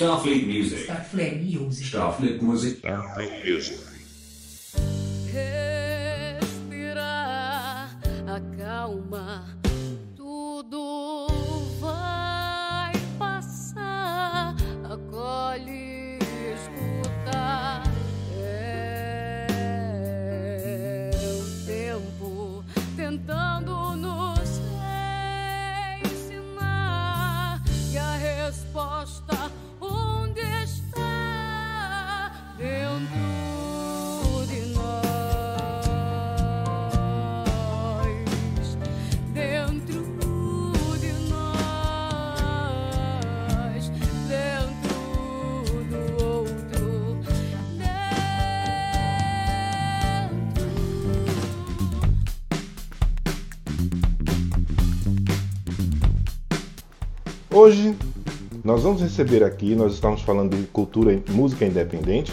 Starfleet Music. Starfleet Music. Starfleet Music. Starfleet Music. Respirar, acalma, Hoje nós vamos receber aqui, nós estamos falando de cultura e música independente,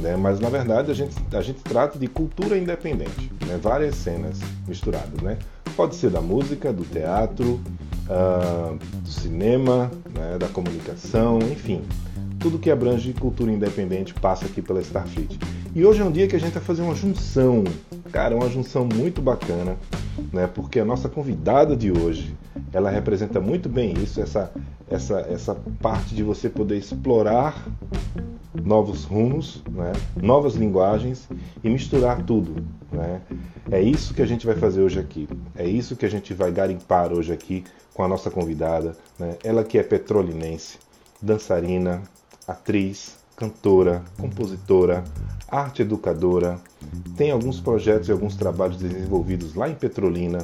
né? mas na verdade a gente, a gente trata de cultura independente, né? várias cenas misturadas. Né? Pode ser da música, do teatro, ah, do cinema, né? da comunicação, enfim. Tudo que abrange cultura independente passa aqui pela Starfleet. E hoje é um dia que a gente vai fazer uma junção, cara, uma junção muito bacana, né? Porque a nossa convidada de hoje, ela representa muito bem isso, essa, essa, essa parte de você poder explorar novos rumos, né? novas linguagens e misturar tudo. Né? É isso que a gente vai fazer hoje aqui. É isso que a gente vai garimpar hoje aqui com a nossa convidada. Né? Ela que é petrolinense, dançarina, atriz, cantora, compositora, arte educadora, tem alguns projetos e alguns trabalhos desenvolvidos lá em Petrolina,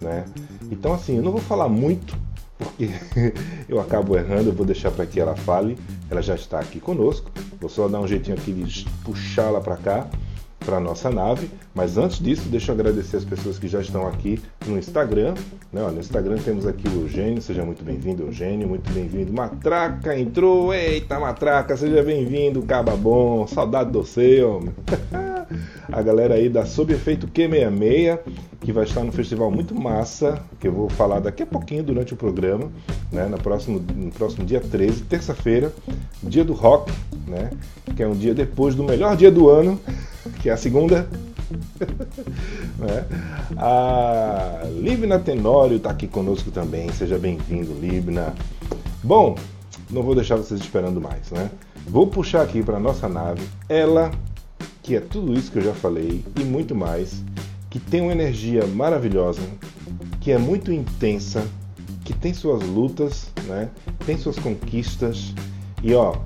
né? Então assim, eu não vou falar muito porque eu acabo errando, eu vou deixar para que ela fale. Ela já está aqui conosco. Vou só dar um jeitinho aqui de puxá-la para cá, para nossa nave. Mas antes disso, deixa eu agradecer as pessoas que já estão aqui no Instagram. Né? Ó, no Instagram temos aqui o Eugênio, seja muito bem-vindo, Eugênio, muito bem-vindo. Matraca entrou, eita Matraca, seja bem-vindo, Caba Bom, saudade do seu. a galera aí da Sob Efeito Q66, que vai estar no festival muito massa, que eu vou falar daqui a pouquinho durante o programa, né? no, próximo, no próximo dia 13, terça-feira, dia do rock, né? que é um dia depois do melhor dia do ano, que é a segunda. né? A Libna Tenório está aqui conosco também, seja bem-vindo, Libna. Bom, não vou deixar vocês esperando mais, né? Vou puxar aqui para nossa nave ela, que é tudo isso que eu já falei e muito mais, que tem uma energia maravilhosa, que é muito intensa, que tem suas lutas, né? Tem suas conquistas e ó,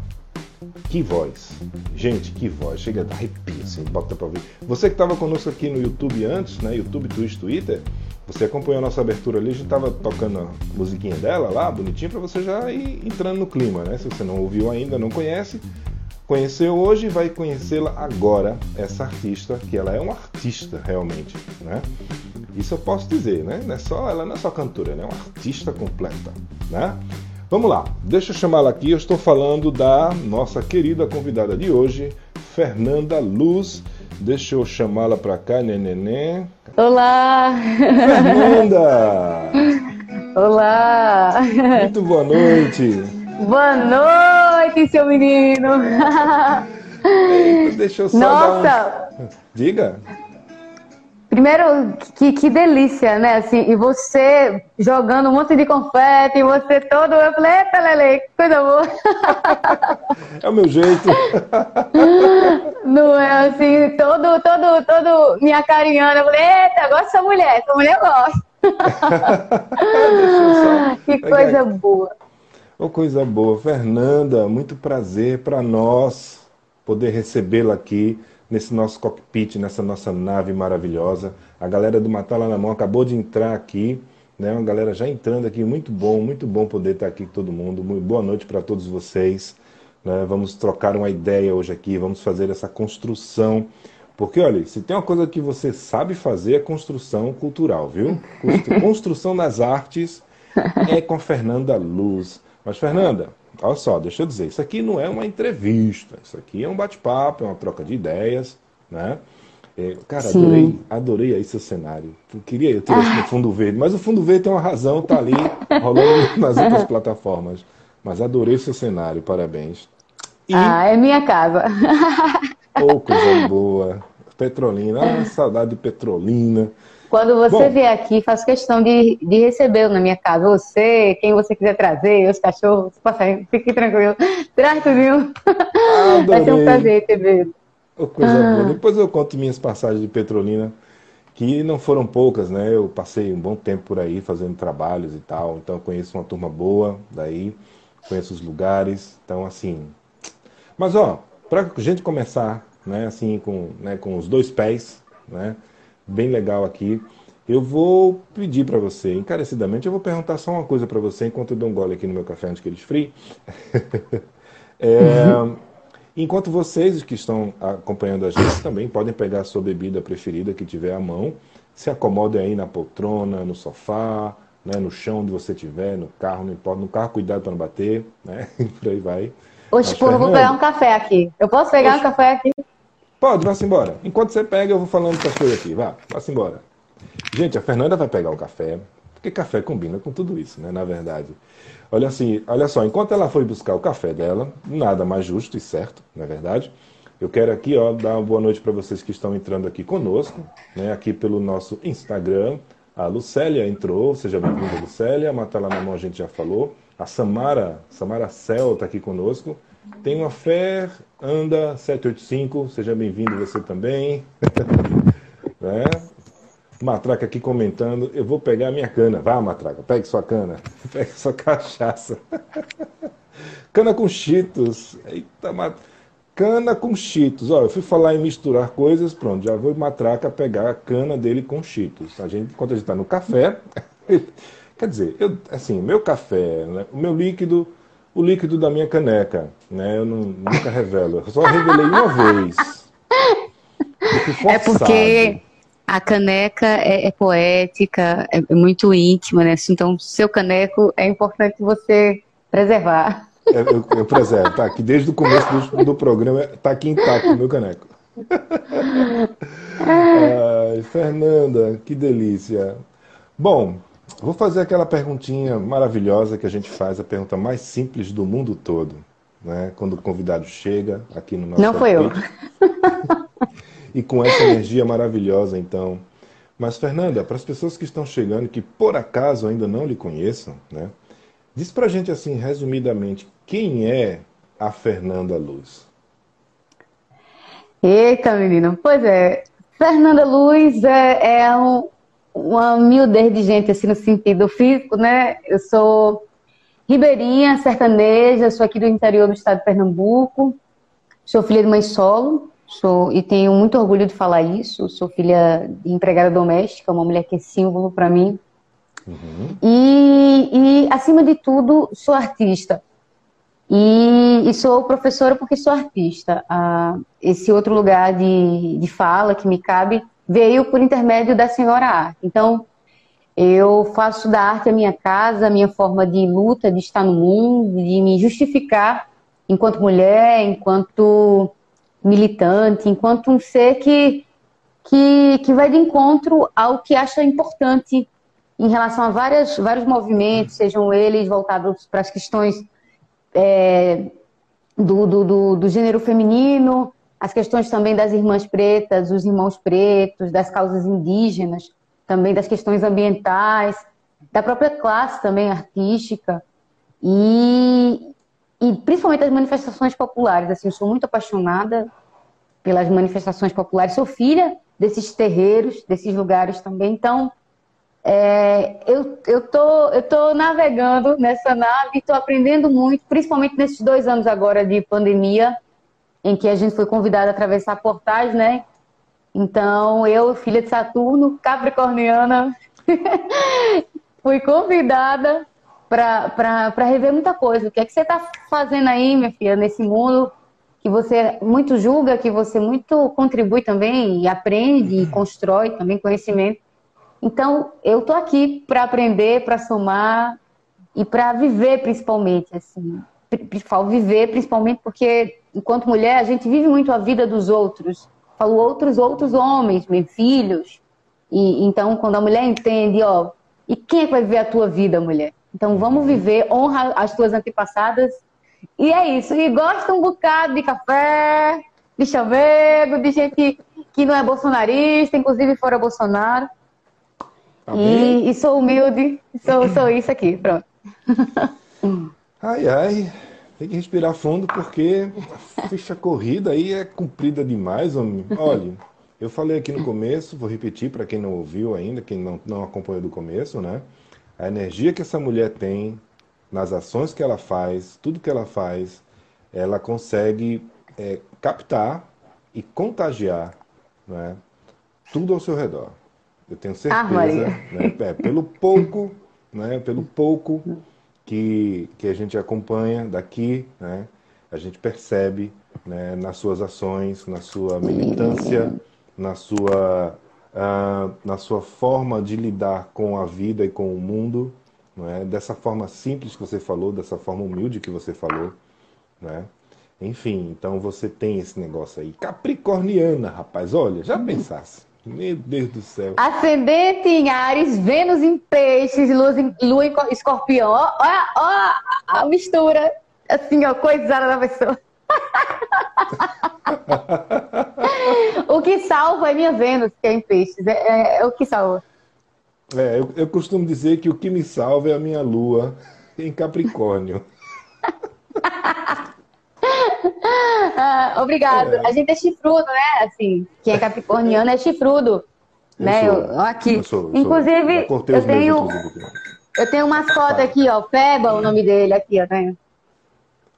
que voz. Gente, que voz. Chega a dar arrepio, assim, bota pra ver. Você que estava conosco aqui no YouTube antes, né? YouTube, Twitch, Twitter, você acompanhou a nossa abertura ali, a gente tava tocando a musiquinha dela lá, bonitinho, para você já ir entrando no clima, né? Se você não ouviu ainda, não conhece, conheceu hoje vai conhecê-la agora, essa artista, que ela é uma artista realmente, né? Isso eu posso dizer, né? Não é só, ela não é só cantora, ela é uma artista completa, né? Vamos lá, deixa eu chamá-la aqui. Eu estou falando da nossa querida convidada de hoje, Fernanda Luz. Deixa eu chamá-la para cá, nenenê. Olá! Fernanda! Olá! Muito boa noite! Boa noite, seu menino! Deixa eu só Nossa! um... Diga! Primeiro, que, que delícia, né? Assim, e você jogando um monte de confete, e você todo. Eu falei, eita, Lele, que coisa boa! É o meu jeito! Não é assim, todo, todo, todo me acarinhando. Eu falei, eita, gosto dessa mulher, essa mulher eu gosto. Que coisa aqui. boa. Ô, coisa boa. Fernanda, muito prazer para nós poder recebê-la aqui nesse nosso cockpit, nessa nossa nave maravilhosa. A galera do Matala na Mão acabou de entrar aqui, né? Uma galera já entrando aqui, muito bom, muito bom poder estar aqui com todo mundo. Muito boa noite para todos vocês. né? Vamos trocar uma ideia hoje aqui, vamos fazer essa construção. Porque, olha, se tem uma coisa que você sabe fazer é construção cultural, viu? Constru- Construção das artes é com a Fernanda Luz. Mas, Fernanda, olha só, deixa eu dizer, isso aqui não é uma entrevista, isso aqui é um bate-papo, é uma troca de ideias, né? É, cara, Sim. adorei, adorei aí seu cenário. Eu queria eu ter esse no fundo verde, mas o fundo verde tem uma razão, tá ali rolando nas outras plataformas. Mas adorei seu cenário, parabéns. E... Ah, é minha casa. Ô, oh, coisa boa. Petrolina, ah, saudade de Petrolina. Quando você Bom, vier aqui, faço questão de, de recebê-lo na minha casa. Você, quem você quiser trazer, os cachorros, passarinhos, fique tranquilo. Traz tudinho. Vai ser um prazer recebê-lo. Oh, coisa ah. boa. Depois eu conto minhas passagens de Petrolina, que não foram poucas, né? Eu passei um bom tempo por aí fazendo trabalhos e tal, então conheço uma turma boa daí, conheço os lugares, então assim. Mas ó, para a gente começar, né, assim, com, né, com os dois pés, né? Bem legal aqui. Eu vou pedir para você, encarecidamente, eu vou perguntar só uma coisa para você enquanto eu dou um gole aqui no meu café antes que ele esfrie. é, enquanto vocês que estão acompanhando a gente também podem pegar a sua bebida preferida que tiver à mão, se acomodem aí na poltrona, no sofá, né, no chão onde você estiver, no carro, não importa. No carro, cuidado para não bater, né? Por aí vai. Oxe, porra, vou pegar um café aqui. Eu posso pegar Oxe. um café aqui? Pode, vá-se embora. Enquanto você pega, eu vou falando as coisas aqui. Vá, vá-se embora. Gente, a Fernanda vai pegar o café, porque café combina com tudo isso, né? Na verdade. Olha assim, olha só, enquanto ela foi buscar o café dela, nada mais justo e certo, não é verdade? Eu quero aqui, ó, dar uma boa noite para vocês que estão entrando aqui conosco, né? Aqui pelo nosso Instagram. A Lucélia entrou, seja bem-vinda, Lucélia. A Matala na mão a gente já falou. A Samara, Samara Cel está aqui conosco. Tem uma fé, anda 785, seja bem-vindo você também. né? Matraca aqui comentando, eu vou pegar a minha cana. Vá, Matraca, pegue sua cana, pegue sua cachaça. cana com cheetos. Eita, mat... Cana com cheetos. Ó, eu fui falar em misturar coisas, pronto, já vou Matraca pegar a cana dele com cheetos. A gente, enquanto a gente está no café, quer dizer, eu, assim, meu café, né, o meu líquido o líquido da minha caneca, né? Eu não, nunca revelo. Eu só revelei uma vez. É porque a caneca é, é poética, é, é, muito íntima, né? Então, seu caneco é importante você preservar. É, eu, eu, preservo, tá aqui desde o começo do, do programa, tá aqui intacto o meu caneco. Ai, Fernanda, que delícia. Bom, Vou fazer aquela perguntinha maravilhosa que a gente faz, a pergunta mais simples do mundo todo, né? Quando o convidado chega aqui no nosso Não foi eu. e com essa energia maravilhosa, então. Mas Fernanda, para as pessoas que estão chegando que por acaso ainda não lhe conheçam, né? Diz pra gente assim, resumidamente, quem é a Fernanda Luz? Eita, menina. Pois é, Fernanda Luz é, é um, uma miudez de gente, assim, no sentido físico, né? Eu sou ribeirinha, sertaneja, sou aqui do interior do estado de Pernambuco, sou filha de mãe solo, sou, e tenho muito orgulho de falar isso, sou filha de empregada doméstica, uma mulher que é símbolo para mim. Uhum. E, e, acima de tudo, sou artista. E, e sou professora porque sou artista. Ah, esse outro lugar de, de fala que me cabe veio por intermédio da senhora arte. Então, eu faço da arte a minha casa, a minha forma de luta, de estar no mundo, de me justificar enquanto mulher, enquanto militante, enquanto um ser que, que, que vai de encontro ao que acha importante em relação a várias, vários movimentos, sejam eles voltados para as questões é, do, do, do, do gênero feminino, as questões também das irmãs pretas, os irmãos pretos, das causas indígenas, também das questões ambientais, da própria classe também artística e, e principalmente as manifestações populares. Assim, eu sou muito apaixonada pelas manifestações populares, sou filha desses terreiros, desses lugares também. Então, é, eu, eu, tô, eu tô navegando nessa nave, estou aprendendo muito, principalmente nesses dois anos agora de pandemia, em que a gente foi convidado a atravessar portais, né? Então, eu, filha de Saturno, capricorniana, fui convidada para rever muita coisa. O que é que você está fazendo aí, minha filha, nesse mundo que você muito julga, que você muito contribui também e aprende e constrói também conhecimento. Então, eu tô aqui para aprender, para somar e para viver principalmente, assim. Viver principalmente porque enquanto mulher, a gente vive muito a vida dos outros. Falo outros, outros homens, meus filhos. E então, quando a mulher entende, ó, E quem é que vai viver a tua vida, mulher? Então vamos viver, honra as tuas antepassadas. E é isso. E gosta um bocado de café, de chamego, de gente que não é bolsonarista, inclusive fora Bolsonaro. E, e, sou humilde, sou, sou isso aqui, pronto. Ai, ai, tem que respirar fundo porque a ficha corrida aí é comprida demais, homem. Olha, eu falei aqui no começo, vou repetir para quem não ouviu ainda, quem não, não acompanhou do começo, né? A energia que essa mulher tem, nas ações que ela faz, tudo que ela faz, ela consegue é, captar e contagiar né, tudo ao seu redor. Eu tenho Ah, certeza, Maria. né, é, pelo pouco, né, pelo pouco que, que a gente acompanha daqui, né, a gente percebe né, nas suas ações, na sua militância, na sua, ah, na sua forma de lidar com a vida e com o mundo, não é? dessa forma simples que você falou, dessa forma humilde que você falou. Né? Enfim, então você tem esse negócio aí. Capricorniana, rapaz, olha, já pensasse. Meu Deus do céu. Ascendente em Ares, Vênus em Peixes, Lua em, Lua em Cor- Escorpião. Ó, ó, ó a mistura, assim, ó, coisada da pessoa. o que salva é minha Vênus, que é em Peixes. É, é- é o que salva. É, eu, eu costumo dizer que o que me salva é a minha lua em Capricórnio. Ah, obrigado. É. A gente é chifrudo, né? Assim, quem é capricorniano é chifrudo. Eu né? sou. Eu- aqui. Eu sou, sou. Inclusive, cortei eu tenho, eu tenho um mascote aqui, ó. Peba, o nome dele aqui, ó. Né?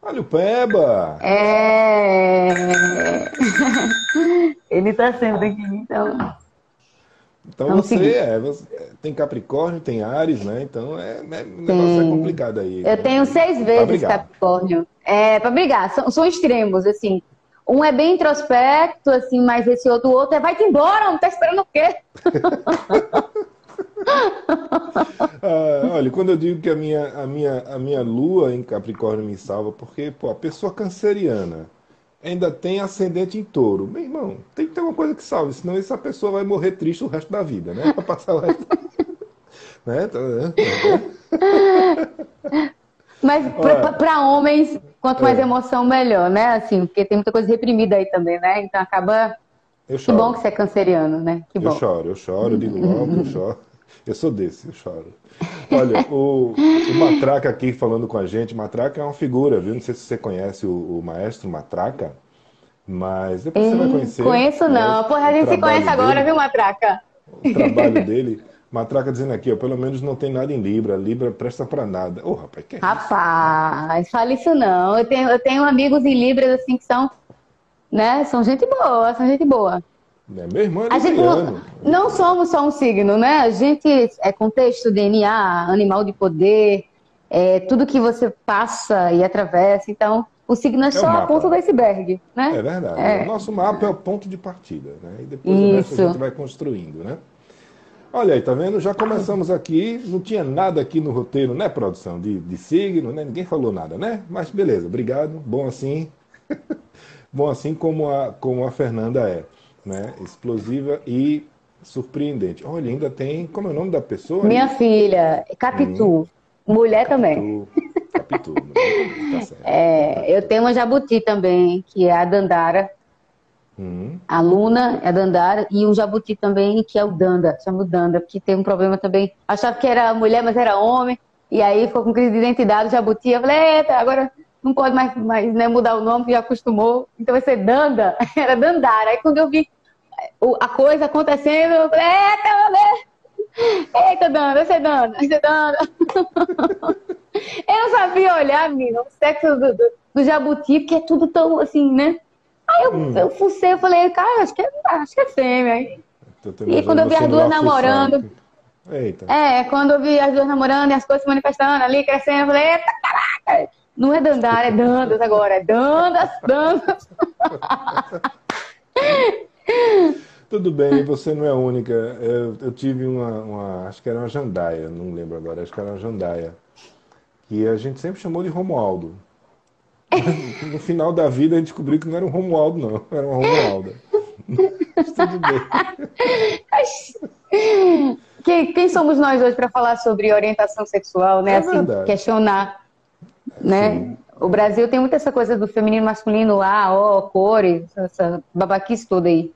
Olha o Peba! É. Ele tá sempre aqui, então. Então Vamos você seguir. é, você tem Capricórnio, tem Ares, né? Então é, é- negócio é complicado aí. Eu tenho seis vezes. Capricórnio. É, pra brigar. São, são extremos, assim. Um é bem introspecto, assim, mas esse outro, outro é vai-te embora, não tá esperando o quê? Ah, olha, quando eu digo que a minha, a, minha, a minha lua em Capricórnio me salva, porque pô, a pessoa canceriana ainda tem ascendente em touro. Meu irmão, tem que ter uma coisa que salve, senão essa pessoa vai morrer triste o resto da vida, né? Vai passar o resto da vida. Né? Tá, né? Mas pra- pra pra homens, quanto mais É. emoção, melhor, né? Assim, porque tem muita coisa reprimida aí também, né? Então acaba. Eu Que bom que você é canceriano, né? Que Eu bom. choro, eu choro, eu digo logo, eu choro. Eu sou desse, eu choro. Olha, o, o Matraca aqui falando com a gente, Matraca é uma figura, viu? Não sei se você conhece o, o maestro Matraca, mas depois você vai conhecer. Conheço não. Porra, a gente se conhece agora, dele, viu, Matraca? O trabalho dele. Matraca dizendo aqui, ó, pelo menos não tem nada em Libra. Libra presta pra nada. Ô, rapaz, que é isso? Rapaz, fala isso não. Eu tenho, eu tenho amigos em Libras, assim, que são, né? São gente boa, são gente boa. Né? Meu irmão é A gente não, não somos só um signo, né? A gente é contexto, DNA, animal de poder, é tudo que você passa e atravessa. Então, o signo é o só a ponta do iceberg, né? É verdade. É. O nosso mapa é o ponto de partida, né? E depois Isso. a gente vai construindo, né? Olha aí, tá vendo? Já começamos aqui, não tinha nada aqui no roteiro, né, produção? De, de signo, né? Ninguém falou nada, né? Mas beleza, obrigado. Bom assim. Bom assim como a, como a Fernanda é, né? Explosiva e surpreendente. Olha, ainda tem. Como é o nome da pessoa? Minha filha, Capitu, mulher também. Capitu. Capitu? Tá certo. É, eu tenho uma jabuti também, que é a Dandara. Hum, A Luna é a Dandara e um jabuti também, que é o Danda, chama o Danda, porque tem um problema também. Achava que era mulher, mas era homem. E aí ficou com crise de identidade, o jabuti. Eu falei, eita, agora não pode mais, mais né, mudar o nome, porque já acostumou. Então vai ser Danda, era Dandara. Aí quando eu vi a coisa acontecendo, eu falei, eita, meu Deus! Eita, Danda, vai ser Danda, vai ser Danda. Eu não sabia olhar, menino, o sexo do, do, do jabuti, porque é tudo tão assim, né? Aí eu, Hum. eu fucei, eu falei, cara, acho que é, acho que é fêmea. Te E quando eu vi as duas você namorando-. Eita. É, quando eu vi as duas namorando e as coisas se manifestando ali, crescendo, eu falei, eita, caraca! Não é Dandara, é Dandas agora, é Dandas, Dandas. Tudo bem, você não é a única. Eu, eu tive uma, uma- Acho que era uma jandaia, não lembro agora, acho que era uma jandaia. Que a gente sempre chamou de Romualdo. No final da vida a gente descobriu que não era um Romualdo, não, era uma Romualda. Mas tudo bem. quem, quem somos nós hoje para falar sobre orientação sexual, né? É assim, verdade. questionar, né? Sim. O Brasil tem muita essa coisa do feminino, masculino, A, O, cores, essa babaquice toda aí.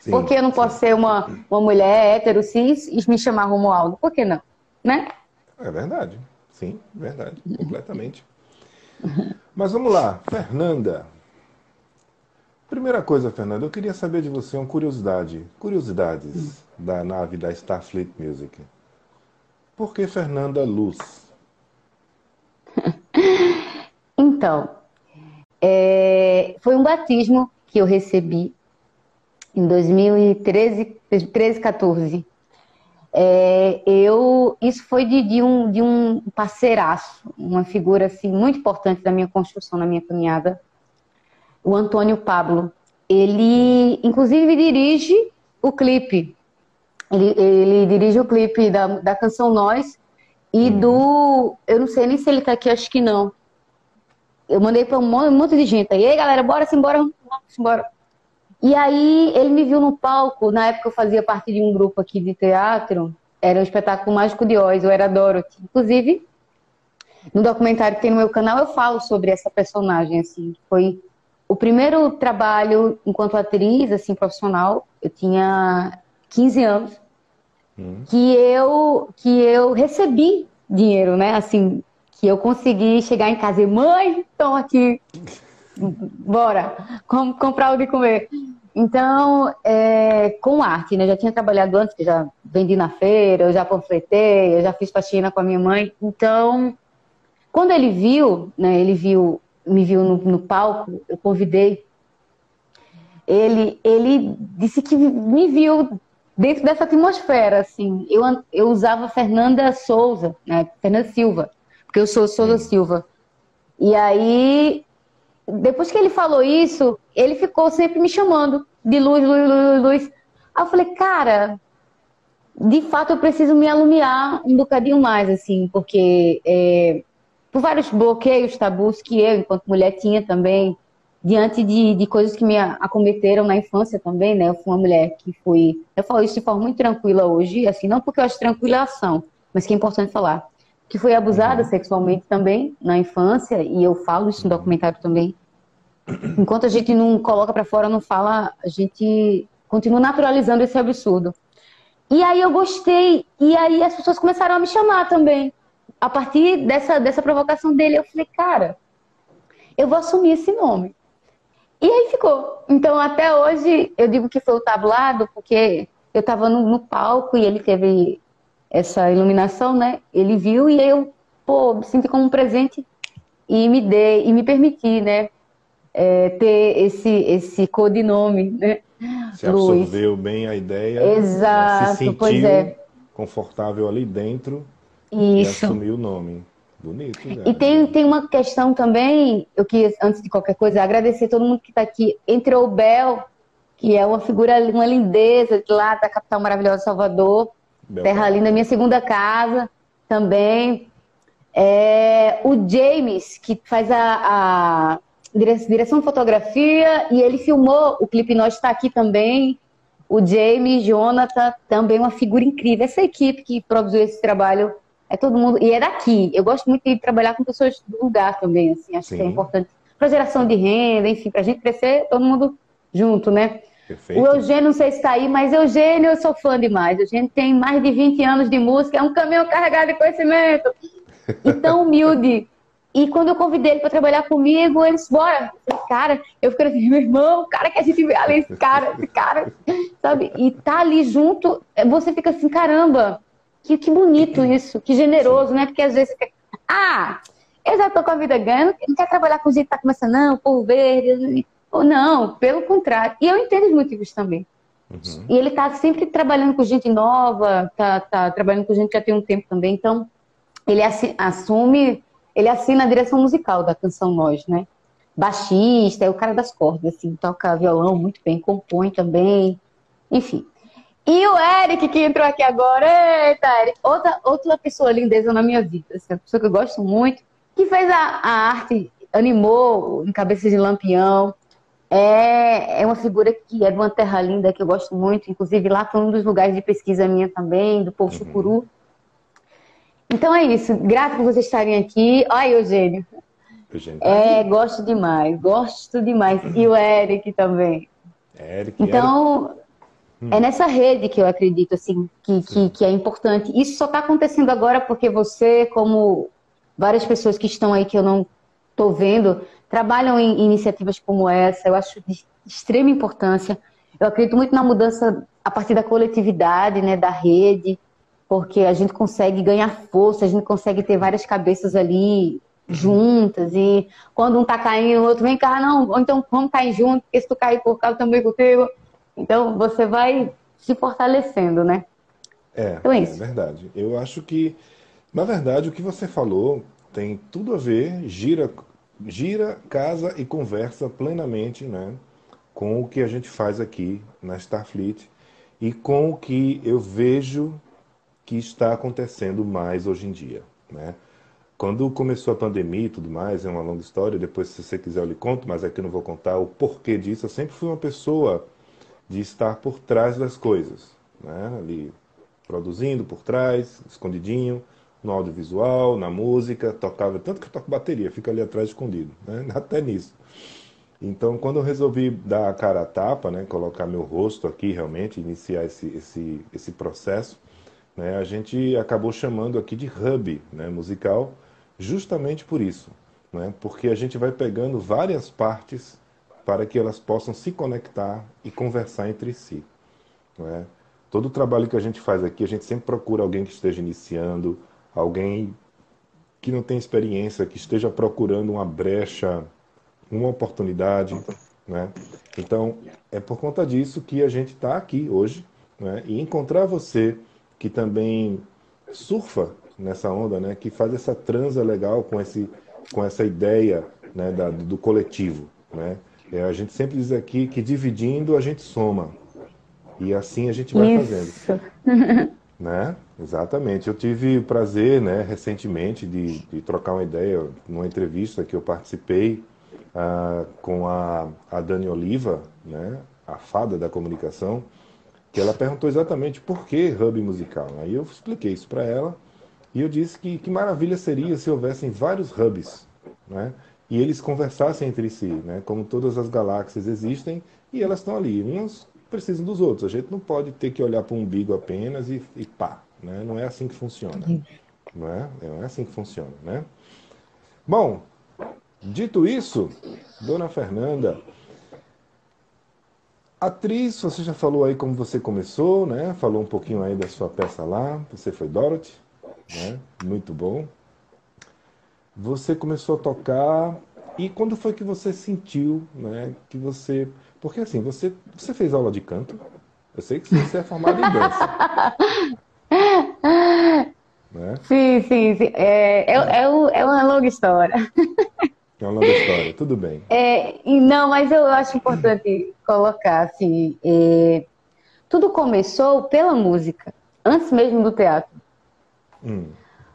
Sim, Por que eu não sim. posso ser uma, uma mulher hétero, cis e me chamar Romualdo? Por que não? Né? É verdade. Sim, verdade. Completamente. Mas vamos lá, Fernanda. Primeira coisa, Fernanda, eu queria saber de você uma curiosidade. Curiosidades da nave da Starfleet Music. Por que Fernanda Luz? Então, é, foi um batismo que eu recebi em 2013, 13, 14. É, eu, isso foi de, de um, de um parceiraço, uma figura assim, muito importante da minha construção, na minha caminhada, o Antônio Pablo. Ele, inclusive, dirige o clipe. Ele, ele dirige o clipe da, da canção Nós e do. Eu não sei nem se ele tá aqui, acho que não. Eu mandei para um monte, de gente. Aí, "Ei, galera, bora se embora, vamos embora. E aí ele me viu no palco, na época eu fazia parte de um grupo aqui de teatro, era o espetáculo Mágico de Oz, eu era Dorothy. Inclusive, no documentário que tem no meu canal, eu falo sobre essa personagem, assim, foi o primeiro trabalho enquanto atriz, assim, profissional, eu tinha 15 anos, Hum, que eu, que eu recebi dinheiro, né, assim, que eu consegui chegar em casa e, mãe, estão aqui, bora, com- comprar o de comer. Então, é, com arte, né? Eu já tinha trabalhado antes, que já vendi na feira, eu já panfletei, eu já fiz faxina com a minha mãe. Então, quando ele viu, né? Ele viu, me viu no, no palco, eu convidei. Ele, ele disse que me viu dentro dessa atmosfera, assim. Eu, eu usava Fernanda Souza, né? Fernanda Silva, porque eu sou Souza Silva. E aí depois que ele falou isso, ele ficou sempre me chamando de luz, luz, luz, luz. Aí eu falei, cara, de fato eu preciso me alumiar um bocadinho mais, assim, porque é, por vários bloqueios, tabus que eu, enquanto mulher, tinha também, diante de, de coisas que me acometeram na infância também, né? Eu fui uma mulher que fui. Eu falo isso de forma muito tranquila hoje, assim, não porque eu acho tranquila a ação, mas que é importante falar. Que foi abusada sexualmente também na infância, e eu falo isso no documentário também. Enquanto a gente não coloca pra fora, não fala, a gente continua naturalizando esse absurdo. E aí eu gostei, e aí as pessoas começaram a me chamar também. A partir dessa, dessa provocação dele, eu falei, cara, eu vou assumir esse nome. E aí ficou. Então, até hoje, eu digo que foi o tablado, porque eu estava no, no palco e ele teve essa iluminação, né? Ele viu e eu, pô, me senti como um presente e me dei, e me permiti, né? É, ter esse, esse codinome, né? Se absorveu bem a ideia, né? Exato, se sentiu pois é. confortável ali dentro e Isso. assumiu o nome. Bonito, já. E tem, tem uma questão também, eu quis, antes de qualquer coisa, agradecer todo mundo que está aqui. Entrou o Bel, que é uma figura, uma lindeza de lá da capital maravilhosa de Salvador. Bel- Terra Linda, minha segunda casa também. É, o James, que faz a, a direção de fotografia, e ele filmou o clipe Nós está aqui também. O James, Jonathan, também uma figura incrível. Essa equipe que produziu esse trabalho é todo mundo. E é daqui. Eu gosto muito de trabalhar com pessoas do lugar também, assim, acho que é Sim. importante. Para geração de renda, enfim, para a gente crescer, todo mundo junto, né? Perfeito. O Eugênio, não sei se está aí, mas Eugênio eu sou fã demais. Eugênio tem mais de 20 anos de música, é um caminhão carregado de conhecimento. E tão humilde. E quando eu convidei ele para trabalhar comigo, ele disse, bora. Falei, cara, eu fiquei assim, meu irmão, o cara que a gente vê ali, esse cara, esse cara, sabe? E tá ali junto, você fica assim, caramba, que, que bonito isso, que generoso, né? Porque às vezes você quer, ah, eu já tô com a vida ganha, não quer trabalhar com gente que tá começando, não, povo verde, ou não, pelo contrário. E eu entendo os motivos também. Uhum. E ele tá sempre trabalhando com gente nova, tá, tá trabalhando com gente que já tem um tempo também, então ele assume, ele assina a direção musical da canção Nós, né? Baixista, é o cara das cordas, assim, toca violão muito bem, compõe também, enfim. E o Eric, que entrou aqui agora, eita, Eric, outra, outra pessoa lindeza na minha vida, assim, uma pessoa que eu gosto muito, que fez a, a arte, animou em Cabeça de Lampião, é, é uma figura que é de uma terra linda, que eu gosto muito. Inclusive, lá foi um dos lugares de pesquisa minha também, do povo uhum. Chucuru. Então é isso. Grato por vocês estarem aqui. Ai, Eugênio. Eugênio tá é, gosto demais, gosto demais. E o Eric também. Eric, então, Eric. Hum. é nessa rede que eu acredito, assim, que, que, que, é importante. Isso só está acontecendo agora porque você, como várias pessoas que estão aí que eu não estou vendo, trabalham em iniciativas como essa. Eu acho de extrema importância. Eu acredito muito na mudança a partir da coletividade, né, da rede porque a gente consegue ganhar força, a gente consegue ter várias cabeças ali juntas, e quando um tá caindo, o outro vem cá, não, ou então vamos cair junto, porque se tu cair por eu também contigo. Então você vai se fortalecendo, né? É, então é, é verdade. Eu acho que, na verdade, o que você falou tem tudo a ver, gira, gira, casa e conversa plenamente, né? Com o que a gente faz aqui na Starfleet e com o que eu vejo que está acontecendo mais hoje em dia. Né? Quando começou a pandemia e tudo mais, é uma longa história, depois se você quiser eu lhe conto, mas aqui eu não vou contar o porquê disso. Eu sempre fui uma pessoa de estar por trás das coisas, né? ali produzindo por trás, escondidinho, no audiovisual, na música, tocava, tanto que eu toco bateria, fica ali atrás escondido, né? até nisso. Então, quando eu resolvi dar a cara a tapa, né, colocar meu rosto aqui realmente, iniciar esse, esse, esse processo, né, a gente acabou chamando aqui de hub né, musical, justamente por isso, né, porque a gente vai pegando várias partes para que elas possam se conectar e conversar entre si. Né. Todo o trabalho que a gente faz aqui, a gente sempre procura alguém que esteja iniciando, alguém que não tem experiência, que esteja procurando uma brecha, uma oportunidade. Né? Então, é por conta disso que a gente está aqui hoje né? e encontrar você que também surfa nessa onda, né? Que faz essa transa legal com esse com essa ideia né, da, do coletivo, né? É, a gente sempre diz aqui que dividindo a gente soma e assim a gente vai Isso. fazendo, né? Exatamente. Eu tive o prazer, né, recentemente de, de trocar uma ideia numa entrevista que eu participei uh, com a, a Dani Oliva, né, a fada da comunicação que ela perguntou exatamente por que hub musical. Aí eu expliquei isso para ela e eu disse que que maravilha seria se houvessem vários hubs, né? E eles conversassem entre si, né? Como todas as galáxias existem e elas estão ali, uns precisam dos outros. A gente não pode ter que olhar para o umbigo apenas e, e pá, né? Não é assim que funciona, não é? Não é assim que funciona, né? Bom, dito isso, Dona Fernanda, Atriz, você já falou aí como você começou, né? Falou um pouquinho aí da sua peça lá. Você foi Dorothy, né? Muito bom. Você começou a tocar e quando foi que você sentiu, né? Que você, porque assim, você você fez aula de canto. Eu sei que você é formado em dança. né? Sim, sim, sim. É, é, é, é uma longa história. É uma longa história, tudo bem. É, não, mas eu acho importante colocar assim: é, tudo começou pela música, antes mesmo do teatro. Hum.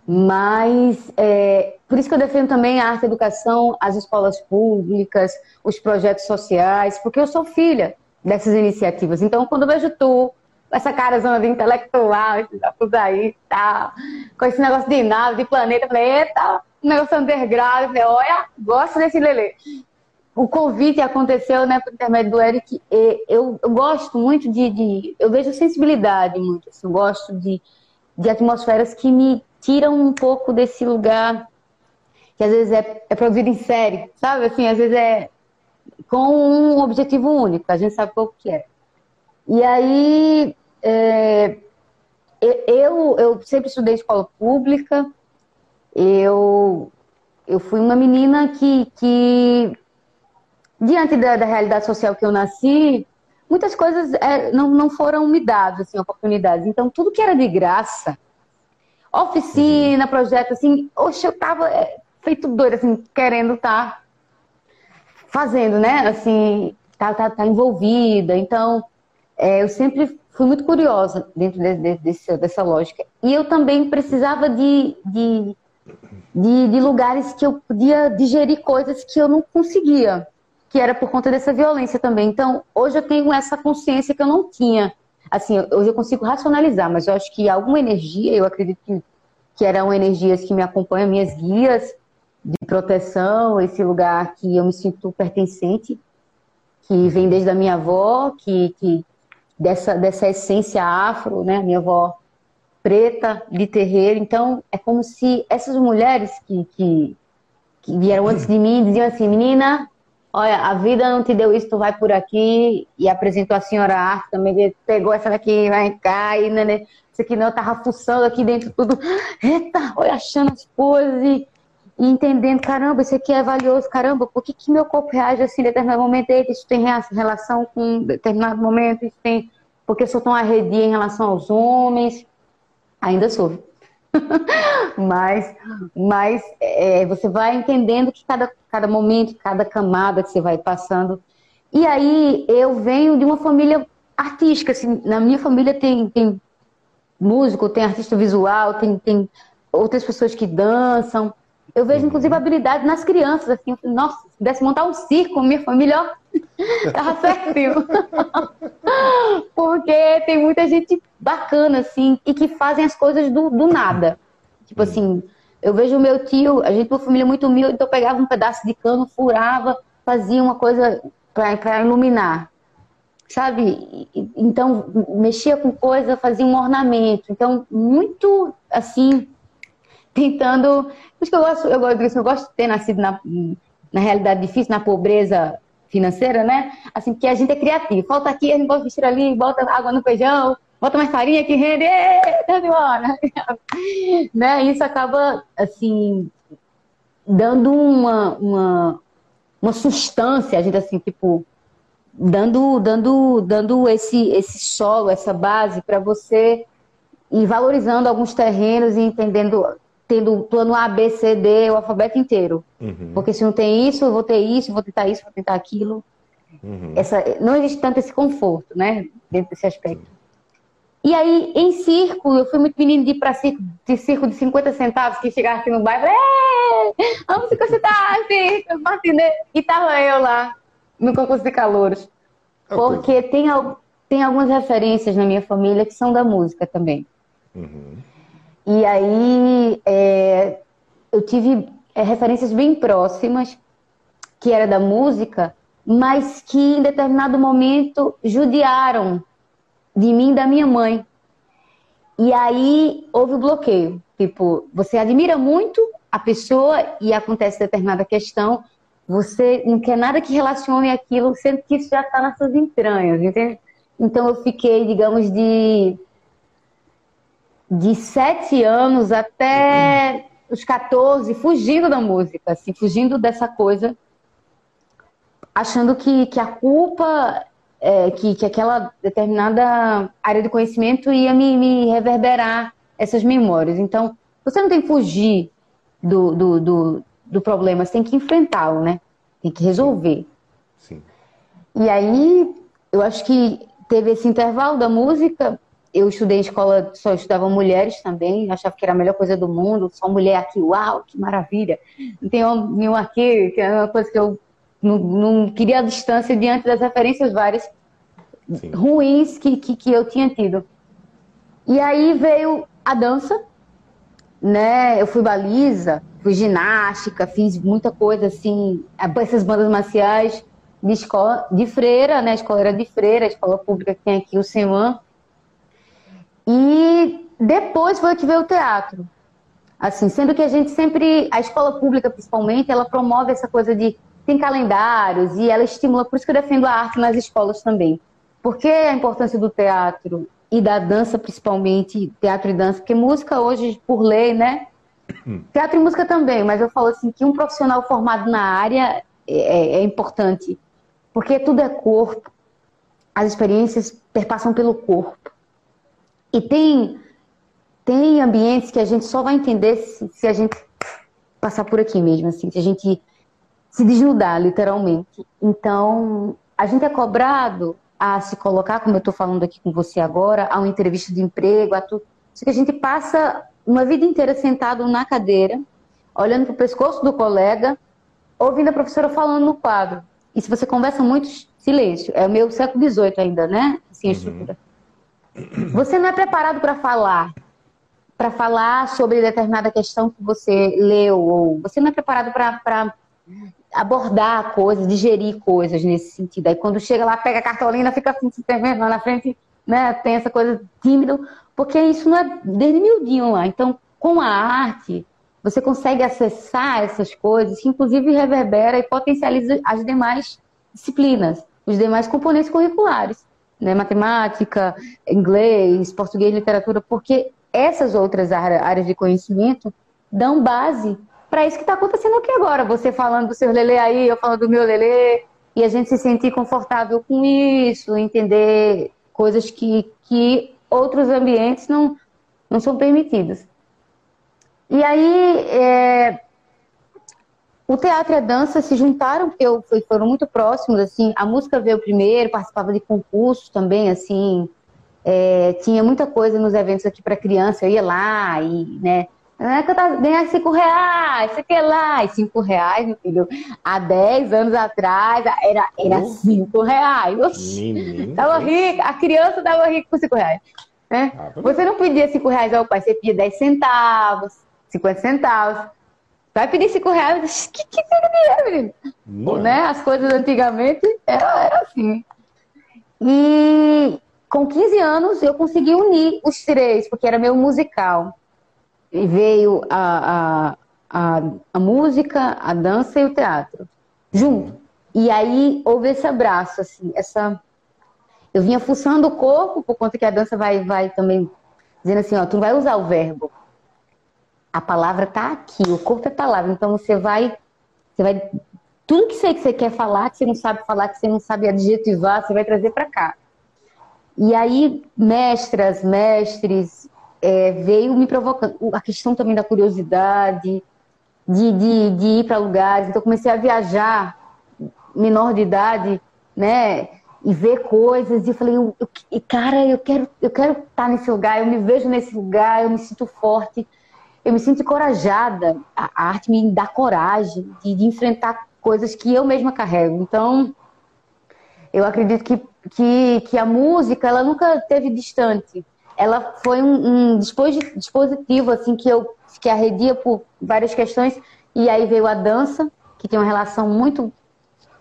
Mas é, por isso que eu defendo também a arte e educação, as escolas públicas, os projetos sociais, porque eu sou filha dessas iniciativas. Então, quando eu vejo tu, essa cara zona de intelectual, tudo aí, tá, com esse negócio de nave, de planeta, eu falei, eita, negócio underground. Eu falei, olha, gosto desse Lelê. O convite aconteceu, né, por intermédio do Eric. eu, eu gosto muito de, de, Eu vejo sensibilidade muito. Assim, eu gosto de, de atmosferas que me tiram um pouco desse lugar que às vezes é, é produzido em série, sabe? Assim, às vezes é com um objetivo único. A gente sabe pouco que é. E aí, é, eu, eu sempre estudei escola pública, eu, eu fui uma menina que, que diante da, da realidade social que eu nasci, muitas coisas é, não, não foram me dadas, assim, oportunidades. Então, tudo que era de graça, oficina, uhum. projeto, assim, oxe, eu tava é, feito doida, assim, querendo estar tá fazendo, né? Assim, tá, tá, tá envolvida. Então, é, eu sempre fui muito curiosa dentro de, de, desse, dessa lógica. E eu também precisava de, de de, de lugares que eu podia digerir coisas que eu não conseguia. que era por conta dessa violência também. Então, hoje eu tenho essa consciência que eu não tinha. Assim, hoje eu consigo racionalizar, mas eu acho que alguma energia, eu acredito que, que eram energias que me acompanham, minhas guias de proteção, esse lugar que eu me sinto pertencente, que vem desde a minha avó, que, que dessa, dessa essência afro, né? Minha avó preta, de terreiro. Então, é como se essas mulheres que, que, que vieram antes de mim diziam assim: menina, olha, a vida não te deu isso, tu vai por aqui. E apresentou a senhora Arte também, pegou essa daqui, vai cá, e né, isso aqui não, eu tava fuçando aqui dentro tudo. Eita, olha, achando as coisas e, e, entendendo, caramba, isso aqui é valioso, caramba, por que, que meu corpo reage assim em determinado momento? Eita, isso tem relação com determinado momento, isso tem. Porque eu sou tão arredia em relação aos homens. Ainda sou. mas mas é, você vai entendendo que cada, cada momento, cada camada que você vai passando. E aí eu venho de uma família artística. Assim, na minha família tem, tem músico, tem artista visual, tem, tem outras pessoas que dançam. Eu vejo, uhum. inclusive, habilidade nas crianças, assim, nossa, se pudesse montar um circo, minha família, ó, tava certinho. Porque tem muita gente bacana, assim, e que fazem as coisas do, do nada. Tipo assim, eu vejo o meu tio, a gente uma família muito humilde, então eu pegava um pedaço de cano, furava, fazia uma coisa para iluminar. Sabe? Então, mexia com coisa, fazia um ornamento. Então, muito assim, tentando. Por isso que eu gosto, eu gosto disso, eu gosto de ter nascido na, na realidade difícil, na pobreza financeira, né? Assim, porque a gente é criativo. Falta aqui, a gente bota vestir ali, bota água no feijão, bota mais farinha que rende, tá de embora. né? Isso acaba, assim, dando uma, uma, uma substância, a gente assim, tipo, dando, dando, dando esse, esse solo, essa base para você ir valorizando alguns terrenos e entendendo, tendo o plano A, B, C, D, o alfabeto inteiro. Uhum. Porque se não tem isso, eu vou ter isso, vou tentar isso, vou tentar aquilo. Uhum. Essa, não existe tanto esse conforto, né, dentro desse aspecto. E aí, em circo, eu fui muito menino de ir para circo, de circo de 50 centavos, que chegava aqui no bairro, vamos 50 centavos, circo, matinê. E tava eu lá, no concurso de calouros. É Porque tem, tem algumas referências na minha família que são da música também. Uhum. E aí, é, eu tive é, referências bem próximas, que era da música, mas que em determinado momento judiaram de mim e da minha mãe. E aí houve o bloqueio. Tipo, você admira muito a pessoa e acontece determinada questão, você não quer nada que relacione aquilo, sendo que isso já está nas suas entranhas, entende? Então eu fiquei, digamos, de de sete anos até os 14, fugindo da música, assim, fugindo dessa coisa, achando que, que a culpa é, que, que aquela determinada área de conhecimento ia me, me, reverberar essas memórias. Então, você não tem que fugir do, do, do, do problema, você tem que enfrentá-lo, né? Tem que resolver. Sim. Sim. E aí, eu acho que teve esse intervalo da música. Eu estudei em escola, só estudava mulheres também, achava que era a melhor coisa do mundo, só mulher aqui, uau, que maravilha. Não tem nenhum aqui, que é uma coisa que eu não, não queria a distância diante das referências várias Sim. ruins que, que, que eu tinha tido. E aí veio a dança, né? Eu fui baliza, fui ginástica, fiz muita coisa assim, essas bandas marciais de escola, de freira, né? A escola era de freira, a escola pública que tem aqui o SEMAN. E depois foi que veio o teatro. Assim, sendo que a gente sempre, a escola pública principalmente, ela promove essa coisa de tem calendários e ela estimula, por isso que eu defendo a arte nas escolas também. Por que a importância do teatro e da dança, principalmente, teatro e dança? Porque música hoje, por lei, né? Hum. Teatro e música também, mas eu falo assim que um profissional formado na área é, é importante, porque tudo é corpo, as experiências perpassam pelo corpo. E tem, tem ambientes que a gente só vai entender se, se a gente passar por aqui mesmo, assim, se a gente se desnudar, literalmente. Então, a gente é cobrado a se colocar, como eu estou falando aqui com você agora, a uma entrevista de emprego, a tudo. Só que a gente passa uma vida inteira sentado na cadeira, olhando para o pescoço do colega, ouvindo a professora falando no quadro. E se você conversa muito, silêncio. É o meu século XVIII ainda, né? Assim, a Uhum. Você não é preparado para falar, para falar sobre determinada questão que você leu, ou você não é preparado para abordar coisas, digerir coisas nesse sentido. Aí quando chega lá, pega a cartolina, fica assim, se tremendo lá na frente, né? Tem essa coisa tímida, porque isso não é desde miudinho lá. Então, com a arte, você consegue acessar essas coisas, que inclusive reverbera e potencializa as demais disciplinas, os demais componentes curriculares, né? Matemática, inglês, português, literatura, porque essas outras área- áreas de conhecimento dão base para isso que está acontecendo aqui agora. Você falando do seu Lelê aí, eu falando do meu Lelê, e a gente se sentir confortável com isso, entender coisas que, que outros ambientes não, não são permitidas. E aí, é, o teatro e a dança se juntaram, porque eu, foi- foram muito próximos, assim, a música veio primeiro, participava de concursos também, assim, é, tinha muita coisa nos eventos aqui para criança, eu ia lá e, né, ganhar cinco reais, sei que lá, e cinco reais, meu filho, há 10 anos atrás era, era cinco reais, Oxi, Menino. tava rica, a criança tava rica com cinco reais, né? Ah, Você não pedia cinco reais ao pai, você pedia 10 centavos, 50 centavos. Vai pedir cinco reais, que que dinheiro, menino? É? Né? As coisas antigamente era, era assim. E com 15 anos eu consegui unir os três, porque era meu musical. E veio a, a, a, a música, a dança e o teatro junto. E aí houve esse abraço, assim, essa. Eu vinha fuçando o corpo, por conta que a dança vai, vai também dizendo assim, ó, tu não vai usar o verbo. A palavra tá aqui, o corpo é palavra. Então você vai, você vai tudo que você, que você quer falar, que você não sabe falar, que você não sabe adjetivar, você vai trazer para cá. E aí, mestras, mestres, é, veio me provocando. A questão também da curiosidade, de, de, de ir para lugares. Então, comecei a viajar, menor de idade, né? E ver coisas. E falei, eu, eu- cara, eu quero eu quero estar nesse lugar, eu me vejo nesse lugar, eu me sinto forte, eu me sinto encorajada. A, arte me dá coragem de, de enfrentar coisas que eu mesma carrego. Então, eu acredito que, que, que a música ela nunca teve distante. Ela foi um, um disposi- dispositivo assim que eu que arredia por várias questões e aí veio a dança que tem uma relação muito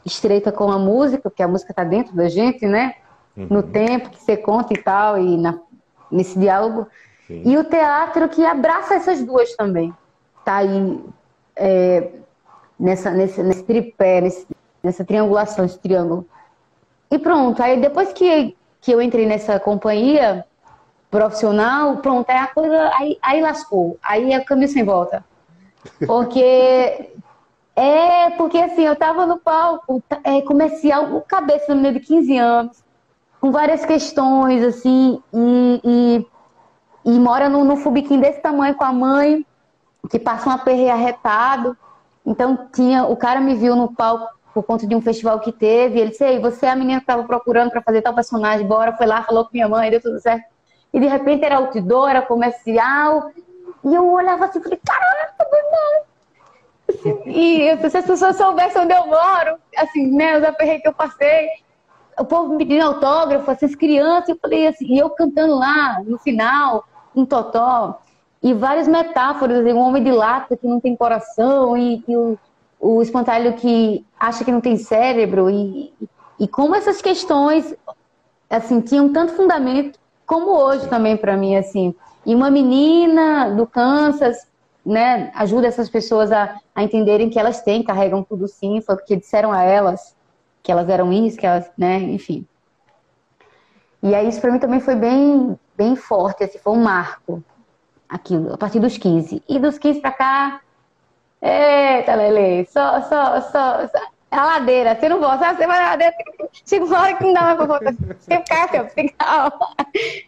estreita com a música porque a música está dentro da gente, né? No tempo que você conta e tal e na, nesse diálogo Sim. e o teatro que abraça essas duas também. Tá aí é, nessa, nesse, nesse tripé, nesse- nessa triangulação, esse triângulo. E pronto, aí depois que, que eu entrei nessa companhia profissional, pronto, aí a coisa, aí, aí lascou, aí é caminho sem volta. Porque, é, porque assim, eu tava no palco é, comercial, o cabeça da menina de 15 anos, com várias questões, assim, e, e, e mora no fubiquim desse tamanho com a mãe, que passa um aperreio arretado. Então tinha, o cara me viu no palco por conta de um festival que teve, ele disse, Ei, você é a menina que estava procurando para fazer tal personagem, bora, foi lá, falou com minha mãe, deu tudo certo. E de repente era outdoor, era comercial, e eu olhava assim falei, caraca, meu irmão! E se as pessoas soubessem onde eu moro, assim, né, os aperreios que eu passei, o povo me pedindo autógrafo, essas crianças, eu falei assim, e eu cantando lá, no final, um totó, e várias metáforas, assim, um homem de lata que não tem coração, e, e o, o espantalho que acha que não tem cérebro, e, e como essas questões, assim, tinham tanto fundamento, como hoje também para mim, assim. E uma menina do Kansas, né, ajuda essas pessoas a, a entenderem que elas têm, carregam tudo sim, foi porque disseram a elas que elas eram isso, que elas, né, enfim. E aí isso para mim também foi bem, bem forte, assim, foi um marco, aquilo, a partir dos 15. E dos 15 para cá, eita, Lele, só, só, só, só, a ladeira, você não volta, você vai na ladeira, chega uma hora que não dá mais pra voltar, você fica assim, ó, fica...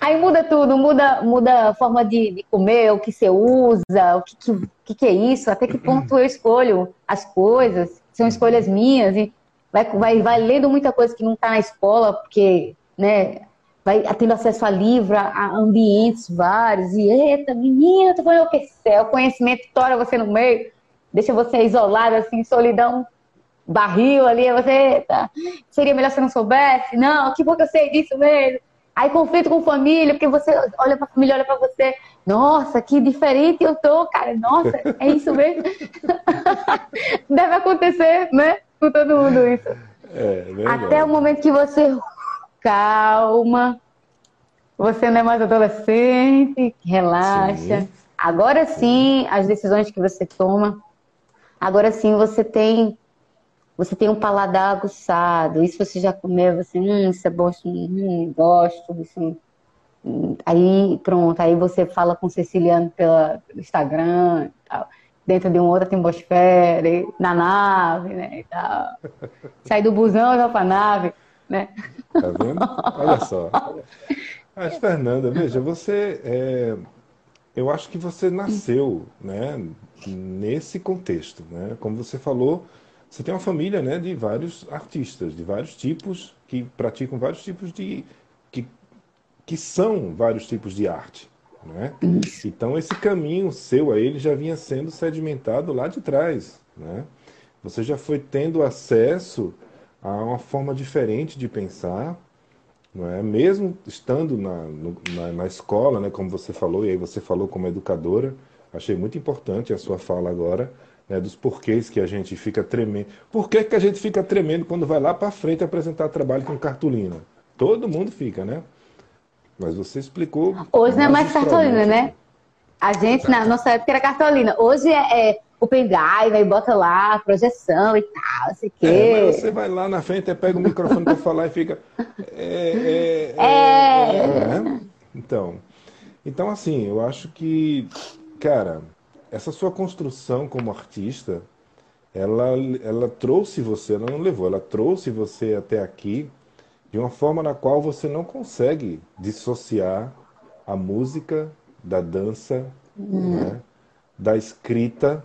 Aí muda tudo, muda, muda a forma de, de comer, o que você usa, o que, que, que, é isso, até que ponto eu escolho as coisas, são escolhas minhas, e vai, vai, vai lendo muita coisa que não está na escola, porque, né, vai tendo acesso a livro, a, ambientes vários, e eita, menina, tu que é o conhecimento tora você no meio, deixa você isolado, assim, solidão, barril ali, você tá, seria melhor se não soubesse, não, que bom que eu sei disso mesmo. Aí conflito com família, porque você olha pra família, olha pra você, nossa, que diferente eu tô, cara, nossa, é isso mesmo. Deve acontecer, né? Com todo mundo isso. É, verdade. Até o momento que você calma, você não é mais adolescente, relaxa. Sim. Agora sim, as decisões que você toma, agora sim você tem você tem um paladar aguçado. Isso você já comeu, você, hum, isso é bom, hum, gosto, hum. Aí pronto, aí você fala com o Ceciliano pela, pelo Instagram e tal. Dentro de uma outra atmosfera, na nave, né? E tal. Sai do busão e vai pra nave, né? Tá vendo? Olha só. Mas, Fernanda, veja, você. é, eu acho que você nasceu, né, nesse contexto, né? Como você falou, você tem uma família, né, de vários artistas, de vários tipos, que praticam vários tipos de. que, que são vários tipos de arte. Né? Então, esse caminho seu a ele já vinha sendo sedimentado lá de trás. Né? Você já foi tendo acesso a uma forma diferente de pensar, não é? Mesmo estando na, no- na, na escola, né, como você falou, e aí você falou como educadora, achei muito importante a sua fala agora, né, dos porquês que a gente fica tremendo. Por que que a gente fica tremendo quando vai lá para frente apresentar trabalho com cartolina? Todo mundo fica, né? Mas você explicou. Hoje não é mais cartolina, né? A gente, na nossa época, era cartolina. Hoje é, é o pendrive, aí bota lá, projeção e tal, não sei o quê. É, mas você vai lá na frente, pega o microfone para falar e fica. É, é, é, É. né? Então, então, assim, eu acho que, cara, essa sua construção como artista, ela, ela trouxe você, ela não levou, ela trouxe você até aqui de uma forma na qual você não consegue dissociar a música da dança, né, da escrita,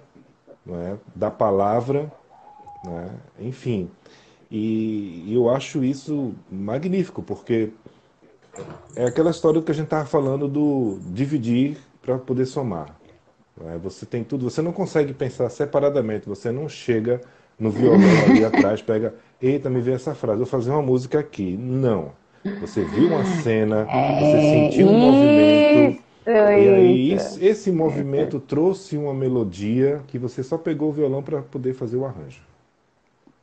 né, da palavra, né, enfim. E, e eu acho isso magnífico, porque é aquela história que a gente estava falando do dividir para poder somar. né? Você tem tudo, você não consegue pensar separadamente, você não chega no violão ali atrás, pega, eita, me veio essa frase, vou fazer uma música aqui. Não. Você viu uma cena, você sentiu um movimento, e aí esse movimento trouxe uma melodia que você só pegou o violão para poder fazer o arranjo.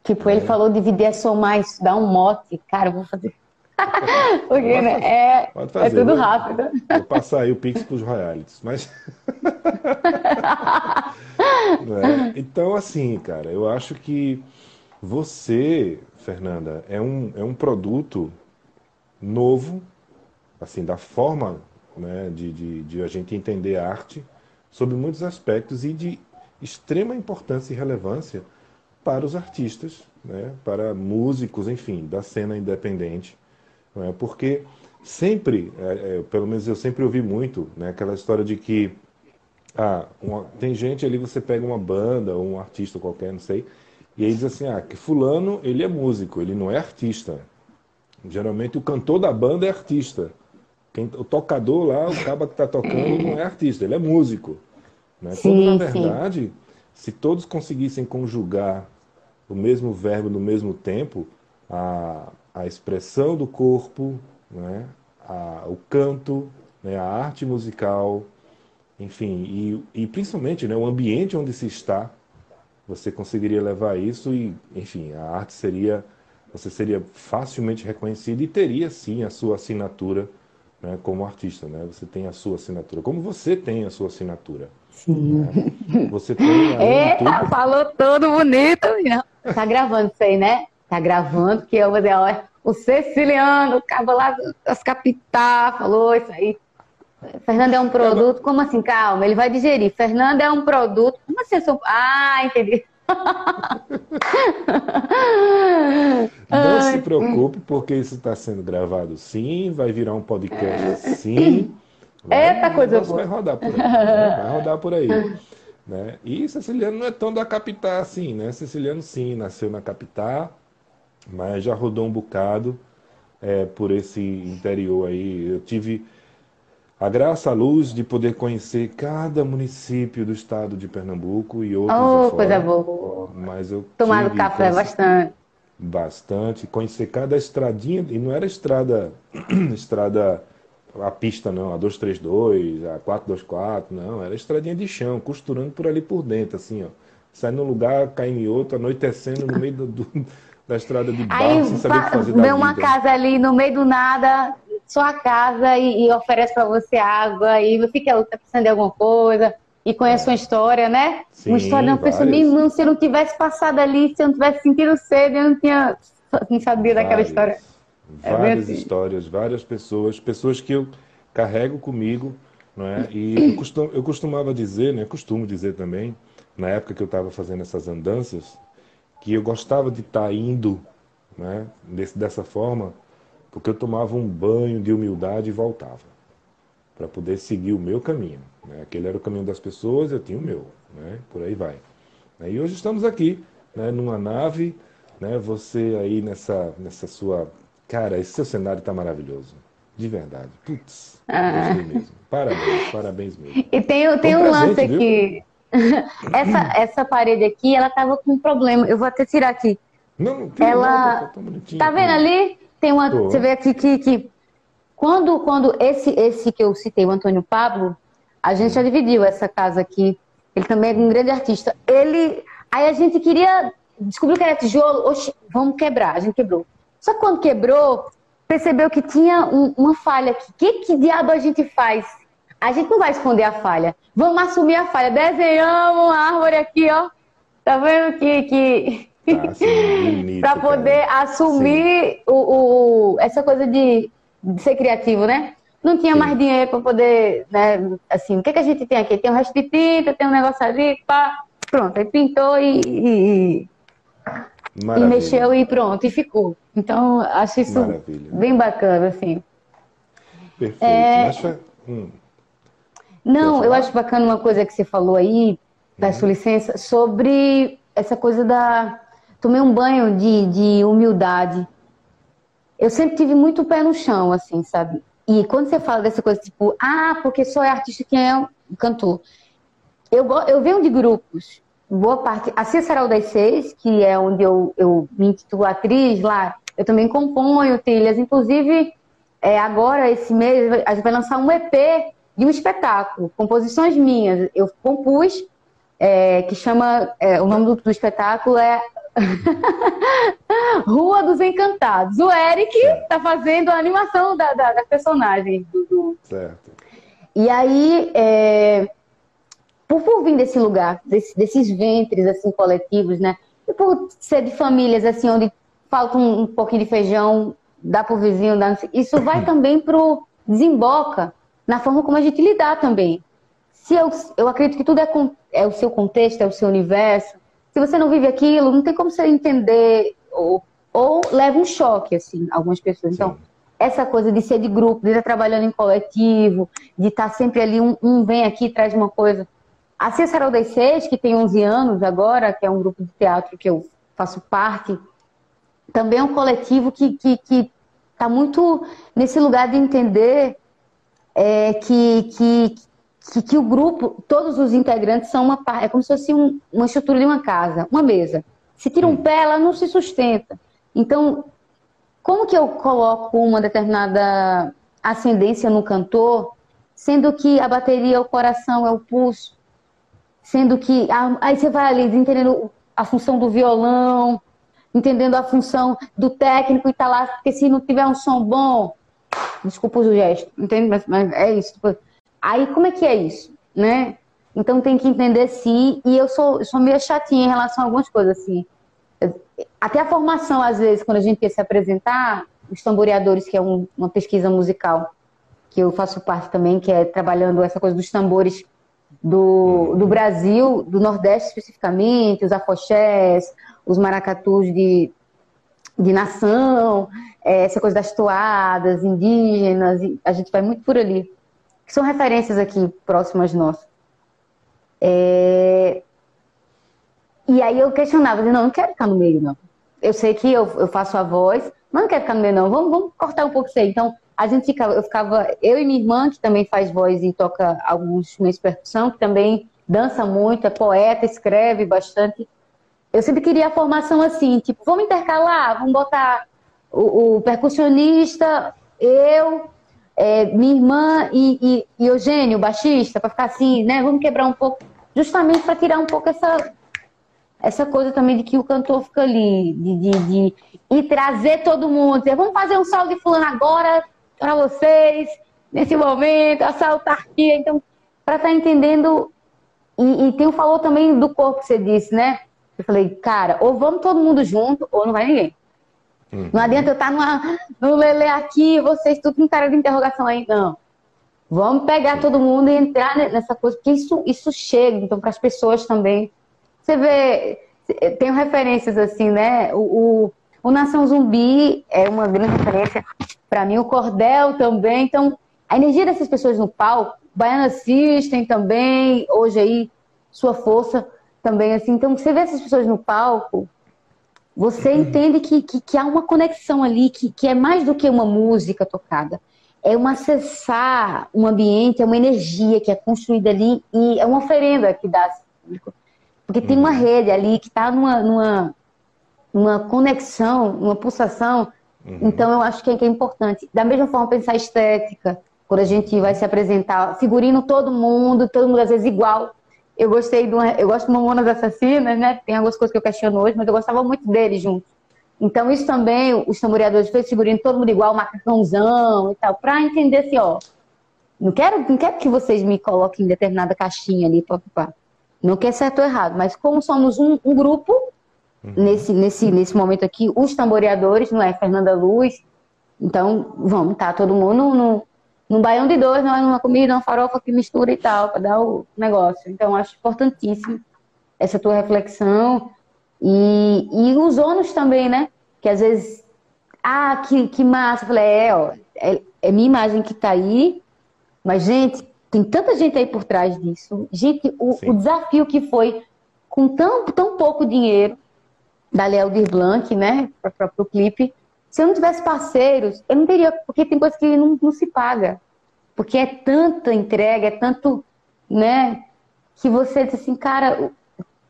Tipo, É. ele falou dividir é somar, isso dá um mote. Cara, eu vou fazer. Porque, Pode né? É, pode é fazer, tudo né? rápido. Vou passar aí o Pix para os royalties, mas né? Então, assim, cara, eu acho que você, Fernanda, é um, é um produto novo, assim, da forma, né, de, de, de a gente entender a arte sob muitos aspectos e de extrema importância e relevância para os artistas, né, para músicos, enfim, da cena independente, não é? Porque sempre, é, é, pelo menos eu sempre ouvi muito, né, aquela história de que ah, uma- tem gente ali, você pega uma banda ou um artista qualquer, não sei, e aí diz assim, ah, que fulano, ele é músico, ele não é artista. Geralmente o cantor da banda é artista. Quem, o tocador lá, o cara que está tocando, não é artista, ele é músico. Né? Quando, Sim, na sim. verdade, se todos conseguissem conjugar o mesmo verbo no mesmo tempo, a, a expressão do corpo, né? a, o canto, né? a arte musical, enfim, e, e principalmente né? o ambiente onde se está, você conseguiria levar isso e, enfim, a arte seria, você seria facilmente reconhecido e teria sim a sua assinatura né, como artista, né? Você tem a sua assinatura, como você tem a sua assinatura. né? Você tem de Eita, tudo, falou todo bonito. menina. Tá gravando isso aí, né? Tá gravando, que eu vou dizer, ó, o Ceciliano, o cabo lá das capitais, falou isso aí. Fernando é um produto, como assim? Calma, ele vai digerir. Fernando é um produto, como assim? eu sou- Ah, entendi. Não se preocupe, porque isso está sendo gravado sim, vai virar um podcast sim. Eita, o coisa negócio boa. Vai rodar por aí. né? Vai rodar por aí. Né? E Ceciliano não é tão da capital assim, né? Ceciliano sim, nasceu na capital, mas já rodou um bocado é, por esse interior aí. Eu tive a graça, a luz de poder conhecer cada município do estado de Pernambuco e outros Oh, afora. coisa boa. Mas eu Tomar café bastante. bastante, conhecer cada estradinha, e não era estrada, estrada, a pista não, a 232, a 424, não, era estradinha de chão, costurando por ali por dentro, assim, ó. Sai num lugar, cai em outro, anoitecendo no meio do, do- da estrada de barro, Aí sem saber o que va- fazer da uma vida. casa ali no meio do nada, sua casa, e, e oferece pra você água, e você quer tá precisando de alguma coisa, e conhece uma história, né? Sim, uma história de uma pessoa, várias. "Meu irmão, se eu não tivesse passado ali, se eu não tivesse sentido sede, eu não tinha, não sabia daquela Várias, história. É Várias assim. histórias, várias pessoas, pessoas que eu carrego comigo, não é? E eu, costum, eu costumava dizer, né? Costumo dizer também, na época que eu estava fazendo essas andanças, que eu gostava de estar indo, né? Desse, dessa forma, porque eu tomava um banho de humildade e voltava para poder seguir o meu caminho. Né? Aquele era o caminho das pessoas, eu tinha o meu, né? Por aí vai. E hoje estamos aqui, né? Numa nave, né? Você aí nessa nessa sua, cara, esse seu cenário está maravilhoso, de verdade. Putz, gostei mesmo. Parabéns, parabéns mesmo. E tem, tem um lance aqui. essa, essa parede aqui, ela tava com um problema. Eu vou até tirar aqui. Não, não tem Ela- nada, tá. Tá vendo ali? Tem uma. Você vê aqui que, que quando, quando esse, esse que eu citei, o Antônio Pablo, a gente já dividiu essa casa aqui. Ele também é um grande artista. Ele. Aí a gente queria. Descobriu que era tijolo. Oxe, vamos quebrar. A gente quebrou. Só que quando quebrou, percebeu que tinha um- uma falha aqui. O que, que diabo a gente faz? A gente não vai esconder a falha. Vamos assumir a falha. Desenhamos uma árvore aqui, ó. Tá vendo que. que... Tá, assim, bonito, para cara. poder assumir o, o- essa coisa de, de ser criativo, né? Não tinha Sim. mais dinheiro para poder, né? Assim, o que, que a gente tem aqui? Tem um resto de tinta, tem um negócio ali, pá. Pronto, aí pintou e, e- e mexeu e pronto, e ficou. Então, acho isso Maravilha. bem bacana, assim. Perfeito. É, Mas hum, Não, eu acho bacana uma coisa que você falou aí, peço licença, sobre essa coisa da. Tomei um banho de, de humildade. Eu sempre tive muito pé no chão, assim, sabe? E quando você fala dessa coisa, tipo, ah, porque só é artista quem é cantor. Eu, eu venho de grupos, boa parte. A Cícero das Seis, que é onde eu, eu me intitulo atriz lá, eu também componho trilhas. Inclusive, é, agora, esse mês, a gente vai lançar um EP de um espetáculo, composições minhas. Eu compus, é, que chama. é, o nome do, do espetáculo é Rua dos Encantados. O Eric tá fazendo a animação da, da, da personagem certo. e aí, é, por, por vir desse lugar, desse- desses ventres assim coletivos, né? E por ser de famílias assim onde falta um, um pouquinho de feijão, dá pro vizinho, dá, isso vai também pro desemboca na forma como a gente lidar também. Se eu, eu acredito que tudo é, é o seu contexto, é o seu universo. Se você não vive aquilo, não tem como você entender ou, ou leva um choque assim, algumas pessoas. Então, Sim. essa coisa de ser de grupo, de estar trabalhando em coletivo, de estar sempre ali, um, um vem aqui e traz uma coisa. A Cícero das Seis, que tem 11 anos agora, que é um grupo de teatro que eu faço parte, também é um coletivo que está que, que tá muito nesse lugar de entender é, que, que, que, que o grupo, todos os integrantes são uma parte, é como se fosse um- uma estrutura de uma casa, uma mesa. Se tira um pé, ela não se sustenta. Então, como que eu coloco uma determinada ascendência no cantor, sendo que a bateria é o coração, é o pulso, sendo que a- aí você vai ali entendendo a função do violão, entendendo a função do técnico e tá lá, porque se não tiver um som bom, desculpa o gesto, entende? Mas, mas é isso. tipo, aí como é que é isso, né? Então tem que entender sim, e eu sou, eu sou meio chatinha em relação a algumas coisas assim. Até a formação, às vezes, quando a gente quer se apresentar, os tamboreadores, que é um- uma pesquisa musical, que eu faço parte também, que é trabalhando essa coisa dos tambores do, do Brasil, do Nordeste especificamente, os afoxés, os maracatus de, de nação, é, essa coisa das toadas indígenas, a gente vai muito por ali. Que são referências aqui próximas nossas. É, E aí eu questionava, não, não quero ficar no meio, não. Eu sei que eu, eu faço a voz, mas não quero ficar no meio, não. Vamos, vamos cortar um pouco isso aí. Então, a gente ficava, eu ficava, eu e minha irmã, que também faz voz e toca alguns instrumentos de percussão, que também dança muito, é poeta, escreve bastante. Eu sempre queria a formação assim, tipo, vamos intercalar, vamos botar o, o percussionista, eu, é, minha irmã e, e, e Eugênio, baixista, para ficar assim, né? Vamos quebrar um pouco, justamente para tirar um pouco essa essa coisa também de que o cantor fica ali, de, de, de e trazer todo mundo, dizer, vamos fazer um solo de fulano agora, para vocês, nesse momento, essa autarquia. Então, para estar tá entendendo. E, e tem o falou também do corpo que você disse, né? Eu falei, cara, ou vamos todo mundo junto, ou não vai ninguém. Uhum. Não adianta eu estar tá numa, no Lele aqui, vocês tudo com cara de interrogação aí, não. Vamos pegar todo mundo e entrar nessa coisa, porque isso, isso chega, então, para as pessoas também. Você vê, tem referências assim, né? O, o, o Nação Zumbi é uma grande referência para mim, o Cordel também. Então, a energia dessas pessoas no palco, Baiana System também, hoje aí, sua força também, assim. Então, você vê essas pessoas no palco, você uhum. entende que, que, que, há uma conexão ali, que, que é mais do que uma música tocada. É um acessar um ambiente, é uma energia que é construída ali e é uma oferenda que dá público. Porque tem uma uhum. rede ali que está numa, numa, uma conexão, uma pulsação. Uhum. Então, eu acho que é, que é importante. Da mesma forma, pensar estética, quando a gente vai se apresentar, figurino todo mundo, todo mundo às vezes igual. Eu gostei do, eu gosto de Mamonas Assassinas, né? Tem algumas coisas que eu questiono hoje, mas eu gostava muito deles juntos. Então, isso também, os tamboreadores fez figurino todo mundo igual, macacãozão e tal, para entender assim, ó, não quero, não quero que vocês me coloquem em determinada caixinha ali, papá. Não quer certo ou errado, mas como somos um, um grupo, Uhum. Nesse, nesse, nesse momento aqui, os tamboreadores, não é? Fernanda Luz. Então, vamos, tá todo mundo no, num baião de dois, não é numa comida, uma farofa que mistura e tal, para dar o negócio. Então, acho importantíssimo essa tua reflexão. E, e os ônus também, né? Que às vezes, ah, que, que massa. Eu falei, é, ó, é, é minha imagem que tá aí, mas, gente, tem tanta gente aí por trás disso. Gente, o, o desafio que foi com tão, tão pouco dinheiro, da Léo Blanc, né, para o clipe. Se eu não tivesse parceiros, eu não teria, porque tem coisas que não, não se paga. Porque é tanta entrega, é tanto, né, que você diz assim, cara,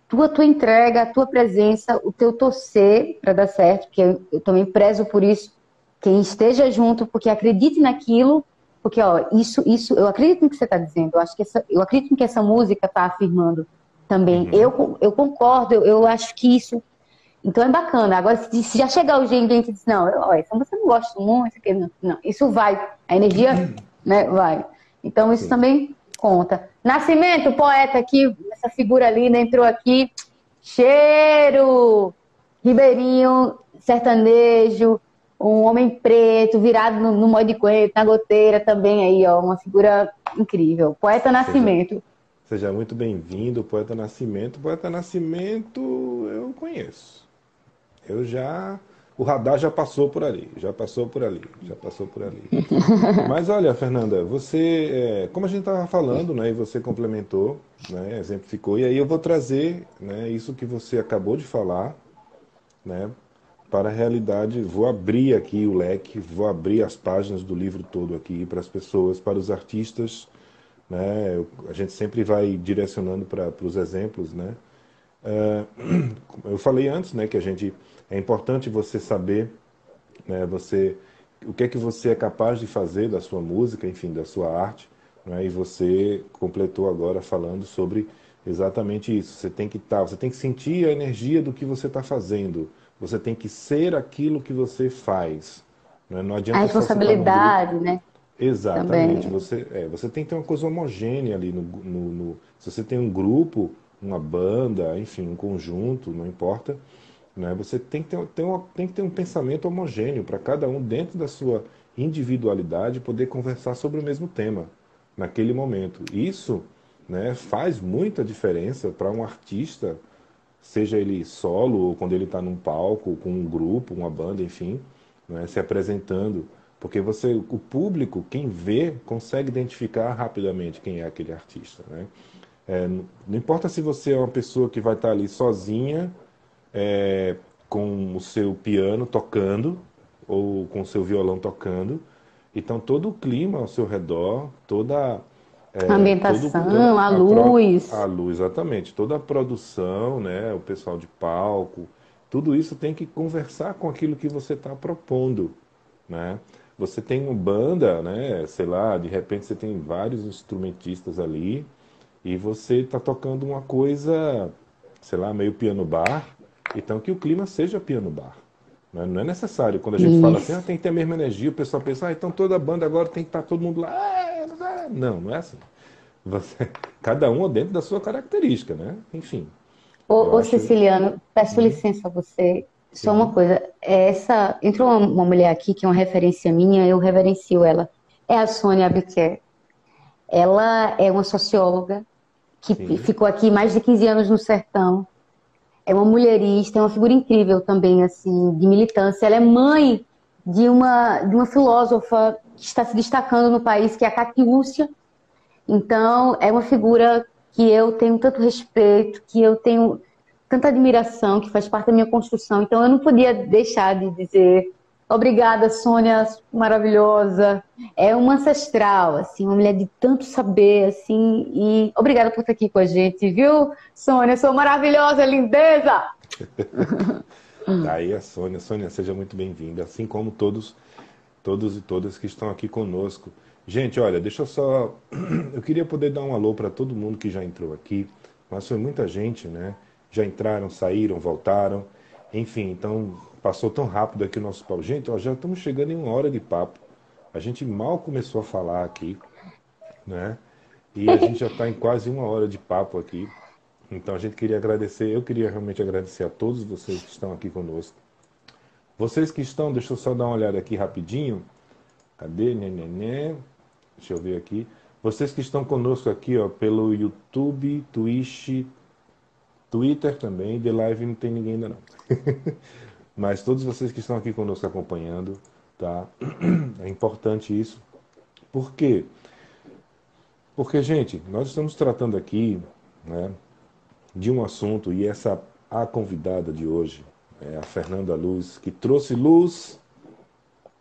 tua tua entrega, a tua presença, o teu torcer para dar certo, porque eu, eu, também prezo por isso, quem esteja junto, porque acredite naquilo, porque ó, isso isso eu acredito no que você está dizendo, eu acho que essa, eu acredito que essa música está afirmando também. Uhum. Eu eu concordo, eu, eu acho que isso então é bacana. Agora, se já chegar o gente e diz, não, ó, isso você não gosta muito, não, não, isso vai, a energia né, vai. Então isso Sim. também conta. Nascimento, poeta aqui, essa figura linda entrou aqui. Cheiro! Ribeirinho, sertanejo, um homem preto, virado no, no modo de coelho, na goteira também aí, ó, uma figura incrível. Poeta Nascimento. Seja, seja muito bem-vindo, Poeta Nascimento. Poeta Nascimento eu conheço. Eu já. O radar já passou por ali, já passou por ali, já passou por ali. Mas olha, Fernanda, você, é, como a gente estava falando, né, e você complementou, né, exemplificou, e aí eu vou trazer né, isso que você acabou de falar, né, para a realidade. Vou abrir aqui o leque, vou abrir as páginas do livro todo aqui para as pessoas, para os artistas. Né, a gente sempre vai direcionando para os exemplos, né? Uh, eu falei antes, né, que a gente é importante você saber, né, você, o que é que você é capaz de fazer da sua música, enfim, da sua arte. Né, e você completou agora falando sobre exatamente isso. Você tem que estar, tá, você tem que sentir a energia do que você está fazendo. Você tem que ser aquilo que você faz. Né? Não adianta a responsabilidade, né? Exatamente. Você, é, você tem que ter uma coisa homogênea ali no, no, no, Se você tem um grupo, uma banda, enfim, um conjunto, não importa. Né? Você tem que ter, uma, tem que ter um pensamento homogêneo para cada um, dentro da sua individualidade, poder conversar sobre o mesmo tema naquele momento. Isso né, faz muita diferença para um artista, seja ele solo ou quando ele está num palco, com um grupo, uma banda, enfim, né, se apresentando. Porque você, o público, quem vê, consegue identificar rapidamente quem é aquele artista. Né? É, não importa se você é uma pessoa que vai estar tá ali sozinha é, com o seu piano tocando ou com o seu violão tocando, Então todo o clima ao seu redor, toda é, A ambientação, todo- a pro- luz. a luz, exatamente. Toda a produção, né? O pessoal de palco, tudo isso tem que conversar com aquilo que você está propondo, né? Você tem uma banda, né? Sei lá, de repente você tem vários instrumentistas ali e você está tocando uma coisa, sei lá, meio piano bar. Então que o clima seja piano bar. né? Não é necessário. Quando a gente fala assim, Isso. ah, tem que ter a mesma energia, o pessoal pensa, ah, então toda banda agora tem que estar todo mundo lá. Ah. Não, não é assim. Você, cada um dentro da sua característica, né? Enfim. Ô, ô Ceciliano, peço licença a você. Só uma coisa, essa entrou uma, uma mulher aqui que é uma referência minha, eu reverencio ela. É a Sônia Abiquer. Ela é uma socióloga que Sim. ficou aqui mais de 15 anos no sertão. É uma mulherista, é uma figura incrível também, assim, de militância. Ela é mãe de uma, de uma filósofa que está se destacando no país, que é a Catiúcia. Então, é uma figura que eu tenho tanto respeito, que eu tenho tanta admiração, que faz parte da minha construção. Então, eu não podia deixar de dizer obrigada, Sônia, maravilhosa. É uma ancestral, assim, uma mulher de tanto saber, assim, e obrigada por estar aqui com a gente, viu, Sônia? Sou maravilhosa, lindeza! Tá aí a Sônia. Sônia, seja muito bem-vinda, assim como todos, todos e todas que estão aqui conosco. Gente, olha, deixa eu só. Eu queria poder dar um alô para todo mundo que já entrou aqui, mas foi muita gente, né? Já entraram, saíram, voltaram. Enfim, então passou tão rápido aqui o nosso papo. Gente, ó, já estamos chegando em uma hora de papo. A gente mal começou a falar aqui, né? E a gente já está em quase uma hora de papo aqui. Então a gente queria agradecer, eu queria realmente agradecer a todos vocês que estão aqui conosco. Vocês que estão, deixa eu só dar uma olhada aqui rapidinho. Cadê? Nenê? Deixa eu ver aqui. Vocês que estão conosco aqui, ó, pelo YouTube, Twitch, Twitter também, de live não tem ninguém ainda não. Mas todos vocês que estão aqui conosco acompanhando, tá? É importante isso. Por quê? Porque, gente, nós estamos tratando aqui, né, de um assunto e essa a convidada de hoje é a Fernanda Luz, que trouxe luz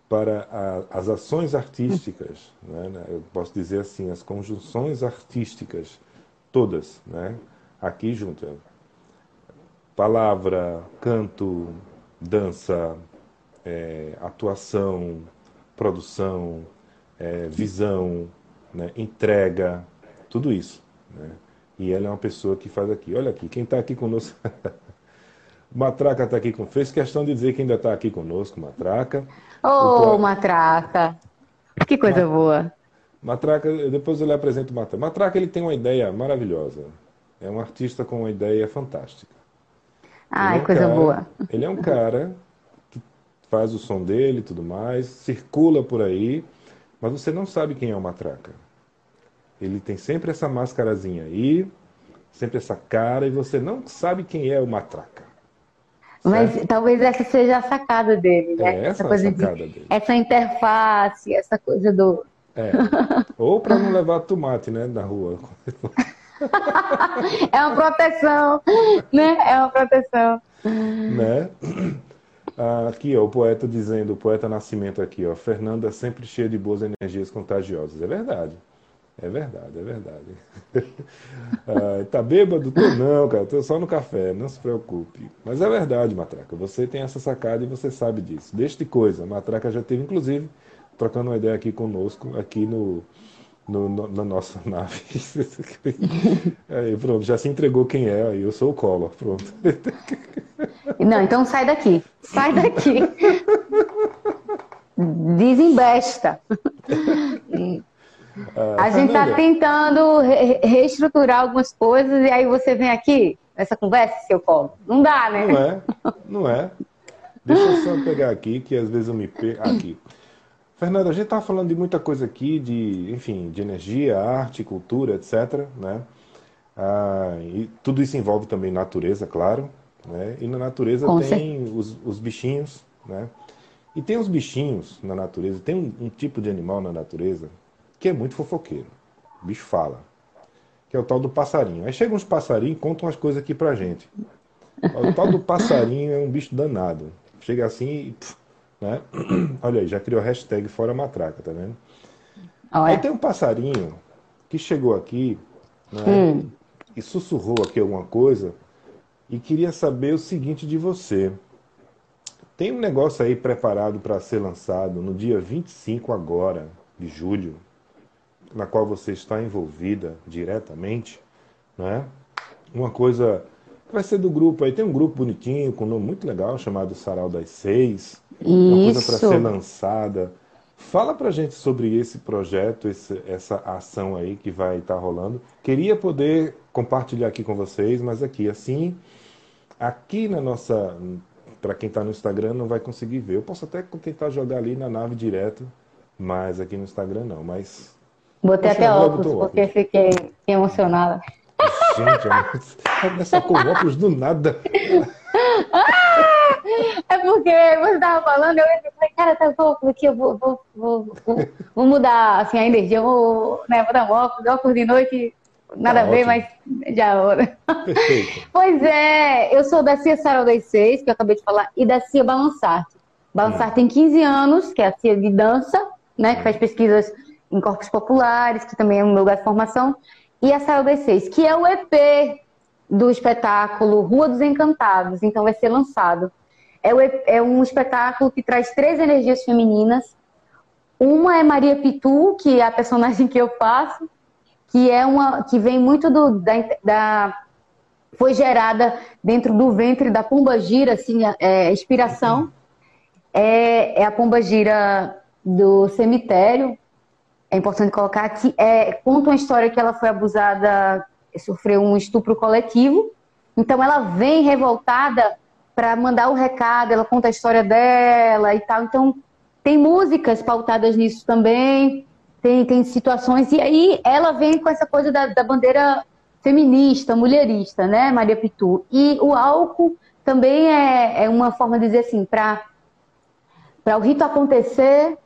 para a- as ações artísticas, né, né, eu posso dizer assim, as conjunções artísticas todas, né, aqui junto. Palavra, canto, dança, é, atuação, produção, é, visão, né, entrega, tudo isso. Né? E ela é uma pessoa que faz aqui. Olha aqui, quem está aqui conosco. Matraca está aqui com. Fez questão de dizer que ainda está aqui conosco, Matraca. Ô, poeta- Matraca! Que coisa boa! Matraca, depois eu lhe apresento o Matraca. Matraca ele tem uma ideia maravilhosa. É um artista com uma ideia fantástica. Ai, Ele é um coisa cara- boa. Ele é um cara que faz o som dele e tudo mais, circula por aí, mas você não sabe quem é o Matraca. Ele tem sempre essa máscarazinha aí, sempre essa cara, e você não sabe quem é o Matraca. Mas talvez essa seja a sacada dele, né? É essa a coisa de- sacada dele. essa interface, essa coisa do. É. Ou para não levar tomate, né, na rua. É uma proteção, né? É uma proteção. né? Ah, Aqui, ó, o poeta dizendo, o poeta Nascimento aqui, ó, Fernanda sempre cheia de boas energias contagiosas. É verdade. É verdade, é verdade. Ah, tá bêbado? Tô não, cara, tô só no café, não se preocupe. Mas é verdade, Matraca, você tem essa sacada e você sabe disso. Deixa de coisa, Matraca já teve, inclusive, trocando uma ideia aqui conosco, aqui no, no- no- na nossa nave. Aí, pronto, já se entregou quem é, aí eu sou o Collor, pronto. Não, então sai daqui. Sai daqui. Desembesta. A gente tá Fernanda. tentando re- reestruturar algumas coisas e aí você vem aqui, nessa conversa, seu colo. Não dá, né? Não é, não é. Deixa eu só pegar aqui, que às vezes eu me perco. Aqui. Fernanda, a gente tá falando de muita coisa aqui, de, enfim, de energia, arte, cultura, etc. Né? Ah, e tudo isso envolve também natureza, claro. Né? E na natureza Com tem os, os bichinhos, né? E tem os bichinhos na natureza, tem um, um tipo de animal na natureza que é muito fofoqueiro. O bicho fala. Que é o tal do passarinho. Aí chegam uns passarinhos e contam umas coisas aqui pra gente. O tal do passarinho é um bicho danado. Chega assim e pff, Né? Olha aí, já criou hashtag Fora Matraca, tá vendo? Olha. Aí tem um passarinho que chegou aqui né, Hum. e sussurrou aqui alguma coisa e queria saber o seguinte de você. Tem um negócio aí preparado para ser lançado no dia 25 agora de julho, na qual você está envolvida diretamente, né? Uma coisa vai ser do grupo aí, tem um grupo bonitinho, com um nome muito legal, chamado Sarau das Seis. Uma coisa para Isso. ser lançada. Fala pra gente sobre esse projeto, esse- essa ação aí que vai estar rolando. Queria poder compartilhar aqui com vocês, mas aqui assim, aqui na nossa, para quem está no Instagram não vai conseguir ver. Eu posso até tentar jogar ali na nave direto, mas aqui no Instagram não. Mas Botei até óculos, botou porque fiquei, fiquei emocionada. Gente, começa com óculos do nada. É porque você tava falando, eu falei, cara, tá óculos aqui, eu vou, vou, vou, vou, mudar assim, a energia, eu vou, né, vou dar um óculos, óculos de noite, nada Tá a ver, mas já é hora. Pois é, eu sou da CIA Sarau das Seis, que eu acabei de falar, e da CIA Balançarte. Balançarte tem 15 anos, que é a CIA de dança, né, que faz pesquisas em corpos populares, que também é um lugar de formação, e a das Seis, que é o EP do espetáculo Rua dos Encantados, então vai ser lançado. É, é um espetáculo que traz três energias femininas. Uma é Maria Pitu, que é a personagem que eu faço, que é uma que vem muito do, da, da foi gerada dentro do ventre da pomba gira, assim, é, inspiração. É, é a pomba gira do cemitério. É importante colocar que é, conta uma história que ela foi abusada, sofreu um estupro coletivo. Então ela vem revoltada para mandar o recado, ela conta a história dela e tal. Então tem músicas pautadas nisso também, tem, tem situações. E aí ela vem com essa coisa da, da bandeira feminista, mulherista, né, Maria Pitu? E o álcool também é, é uma forma de dizer assim, para o rito acontecer,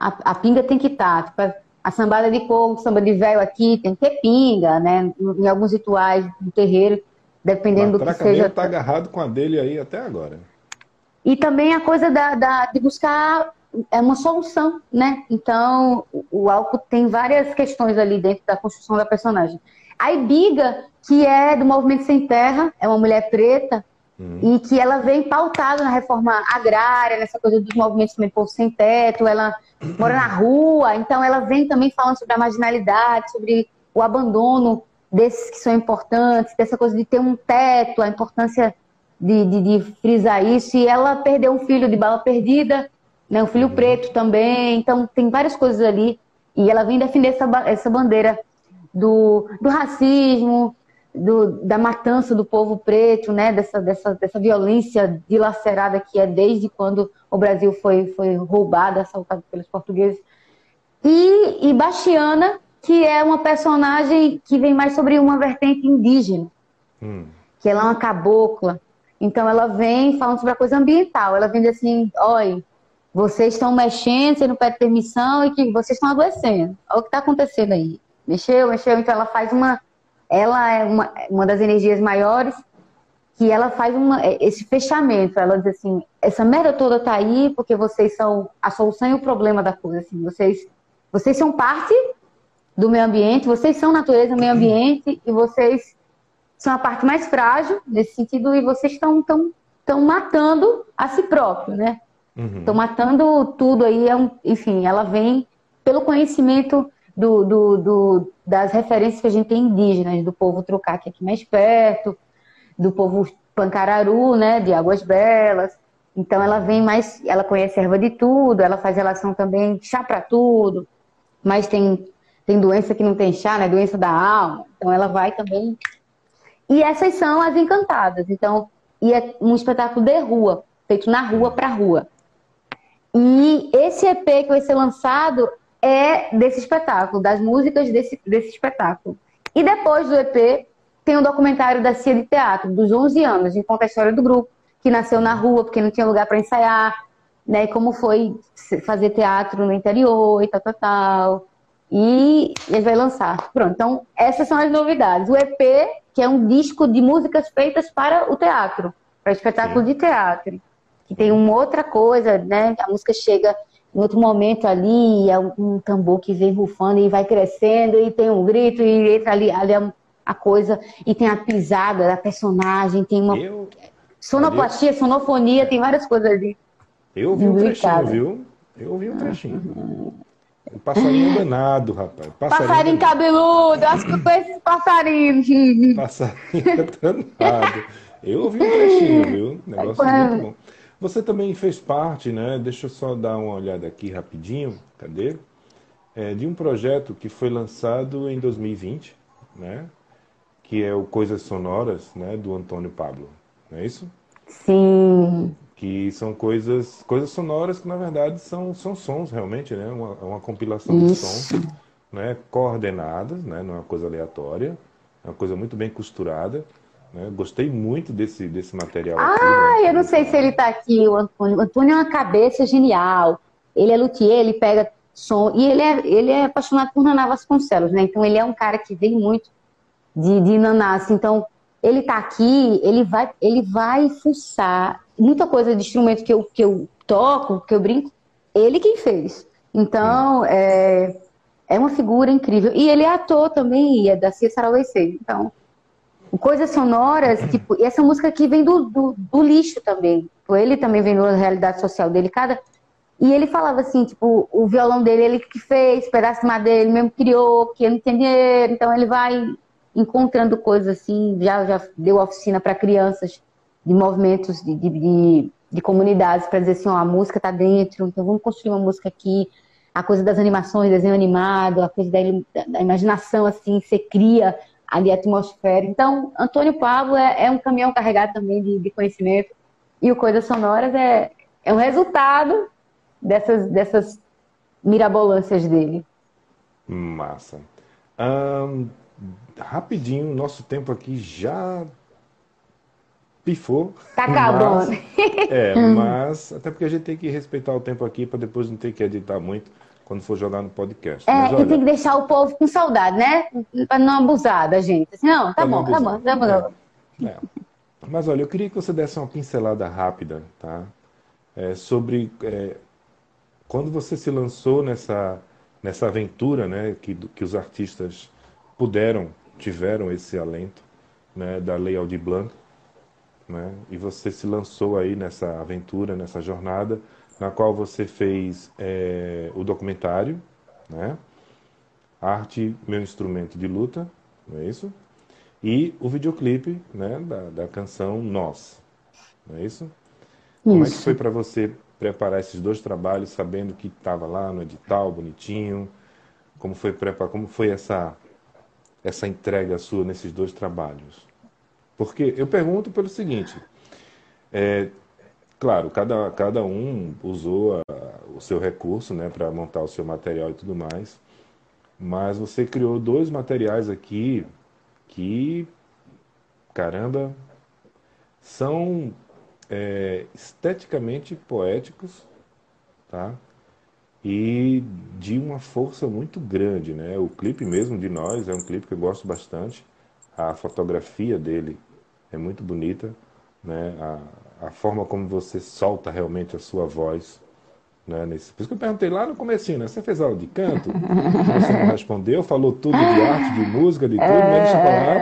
a, a pinga tem que estar. Tipo, a- sambada de coco, samba de véio aqui, tem que ter pinga, né? Em alguns rituais do terreiro, dependendo do que seja. mesmo tá agarrado com a dele aí até agora. E também a coisa da, da- de buscar é uma solução, né? Então, o, o álcool tem várias questões ali dentro da construção da personagem. A Ibiga, que é do Movimento Sem Terra, é uma mulher preta, e que ela vem pautada na reforma agrária, nessa coisa dos movimentos também povo sem teto, ela mora na rua, então ela vem também falando sobre a marginalidade, sobre o abandono desses que são importantes, dessa coisa de ter um teto, a importância de, de, de frisar isso, e ela perdeu um filho de bala perdida, né, um filho preto também, então tem várias coisas ali, e ela vem defender essa, essa bandeira do, do racismo, do- da matança do povo preto, né? Dessa, dessa, dessa violência dilacerada que é desde quando o Brasil foi, foi roubado, assaltado pelos portugueses. E, e Bastiana, que é uma personagem que vem mais sobre uma vertente indígena, Hum. que ela é uma cabocla. Então ela vem falando sobre a coisa ambiental. Ela vem assim, olha, vocês estão mexendo, você não pede permissão e que vocês estão adoecendo. Olha o que está acontecendo aí. Mexeu, mexeu. Então ela faz uma. Ela é uma, uma das energias maiores que ela faz uma, esse fechamento. Ela diz assim: essa merda toda tá aí porque vocês são a solução e o problema da coisa. Assim, vocês, vocês são parte do meio ambiente, vocês são natureza, meio ambiente e vocês são a parte mais frágil nesse sentido e vocês estão tão, tão matando a si próprio, né? Uhum. Estão matando tudo aí, é um- enfim, ela vem pelo conhecimento do, do- do- das referências que a gente tem indígenas, do povo Trucá, que é aqui mais perto, do povo Pancararu, né, de Águas Belas. Então ela vem mais, ela conhece erva de tudo, ela faz relação também chá para tudo, mas tem, tem doença que não tem chá, né, doença da alma. Então ela vai também. E essas são as encantadas. Então, e é um espetáculo de rua, feito na rua para rua. E esse EP que vai ser lançado é desse espetáculo, das músicas desse, desse espetáculo. E depois do EP, tem um documentário da Cia de Teatro, dos 11 anos, em conta a história do grupo, que nasceu na rua porque não tinha lugar para ensaiar, né? E como foi fazer teatro no interior e tal, tal, tal. E ele vai lançar. Pronto, então essas são as novidades. O EP, que é um disco de músicas feitas para o teatro, para espetáculo de teatro. que tem uma outra coisa, né? A música chega em outro momento ali, é um, tambor que vem rufando e vai crescendo, e tem um grito, e entra ali, ali a, a coisa, e tem a pisada da personagem, tem uma Eu, sonoplastia, sonofonia, tem várias coisas ali. eu ouvi um trechinho, viu? Eu ouvi um trechinho. Um passarinho danado, rapaz. Passarinho danado. cabeludo, acho que eu conheço esse passarinho. Passarinho danado. Eu ouvi um trechinho, viu? Negócio Ai, muito bom. Você também fez parte, né? Deixa eu só dar uma olhada aqui rapidinho. Cadê? É, de um projeto que foi lançado em 2020, né? Que é o Coisas Sonoras, né? Do Antônio Pablo. Não é isso? Sim, que são coisas coisas sonoras que na verdade são são sons realmente né uma, uma compilação de Isso. sons né coordenadas né não é uma coisa aleatória é uma coisa muito bem costurada né gostei muito desse desse material aqui, Ah, né? eu não sei se ele tá aqui, o Antônio. O Antônio é uma cabeça genial. Ele é luthier, ele pega som. E ele é, ele é apaixonado por Naná Vasconcelos, né? Então ele é um cara que vem muito de, de Naná. assim. Então, ele tá aqui, ele vai, ele vai fuçar muita coisa de instrumento que eu, que eu toco, que eu brinco, ele quem fez. Então, é, é uma figura incrível. E ele é ator também, e é da Cia Saraway Então, coisas sonoras, tipo, e essa música aqui vem do, do, do lixo também. Tipo, Ele também vem da realidade social dele. Cada... E ele falava assim, tipo, o violão dele, ele que fez, pedaço de madeira, ele mesmo criou, que ele não tem dinheiro, então ele vai encontrando coisas assim, já, já deu oficina para crianças de movimentos de, de, de, de comunidades, para dizer assim, ó, a música tá dentro, então vamos construir uma música aqui, a coisa das animações, desenho animado, a coisa da, da- da imaginação, assim, você cria ali atmosfera. Então, Antônio Pablo é, é um caminhão carregado também de, de conhecimento, e o Coisas Sonoras é, é um resultado dessas, dessas mirabolâncias dele. massa Ahn, rapidinho nosso tempo aqui já pifou Tá acabando. Mas- É, mas até porque a gente tem que respeitar o tempo aqui para depois não ter que editar muito quando for jogar no podcast. É, Mas e olha, tem que deixar o povo com saudade, né? Pra não abusar da gente. Assim, não, tá bom, tá bom, tá bom. É. Mas olha, eu queria que você desse uma pincelada rápida, tá? É, sobre é, quando você se lançou nessa, nessa aventura, né? Que, que os artistas puderam, tiveram esse alento, né? Da Lei Aldir Blanc, né? E você se lançou aí nessa aventura, nessa jornada, na qual você fez é, o documentário, né? Arte, meu instrumento de luta, não é isso? E o videoclipe, né, da, da canção Nós, não é isso? Como é que Isso. foi para você preparar esses dois trabalhos, sabendo que estava lá no edital, bonitinho? Como foi preparar, como foi essa essa entrega sua nesses dois trabalhos? Porque eu pergunto pelo seguinte, é, claro, cada, cada um usou a- o seu recurso, né, para montar o seu material e tudo mais, mas você criou dois materiais aqui que, caramba, são é, esteticamente poéticos, tá? E de uma força muito grande, né? O clipe mesmo de nós é um clipe que eu gosto bastante. A fotografia dele é muito bonita, né? A, a forma como você solta realmente a sua voz, né? Nesse... Por isso que eu perguntei lá no comecinho, né? Você fez aula de canto? Você não respondeu, falou tudo de arte, de música, de tudo, mas deixa pra lá,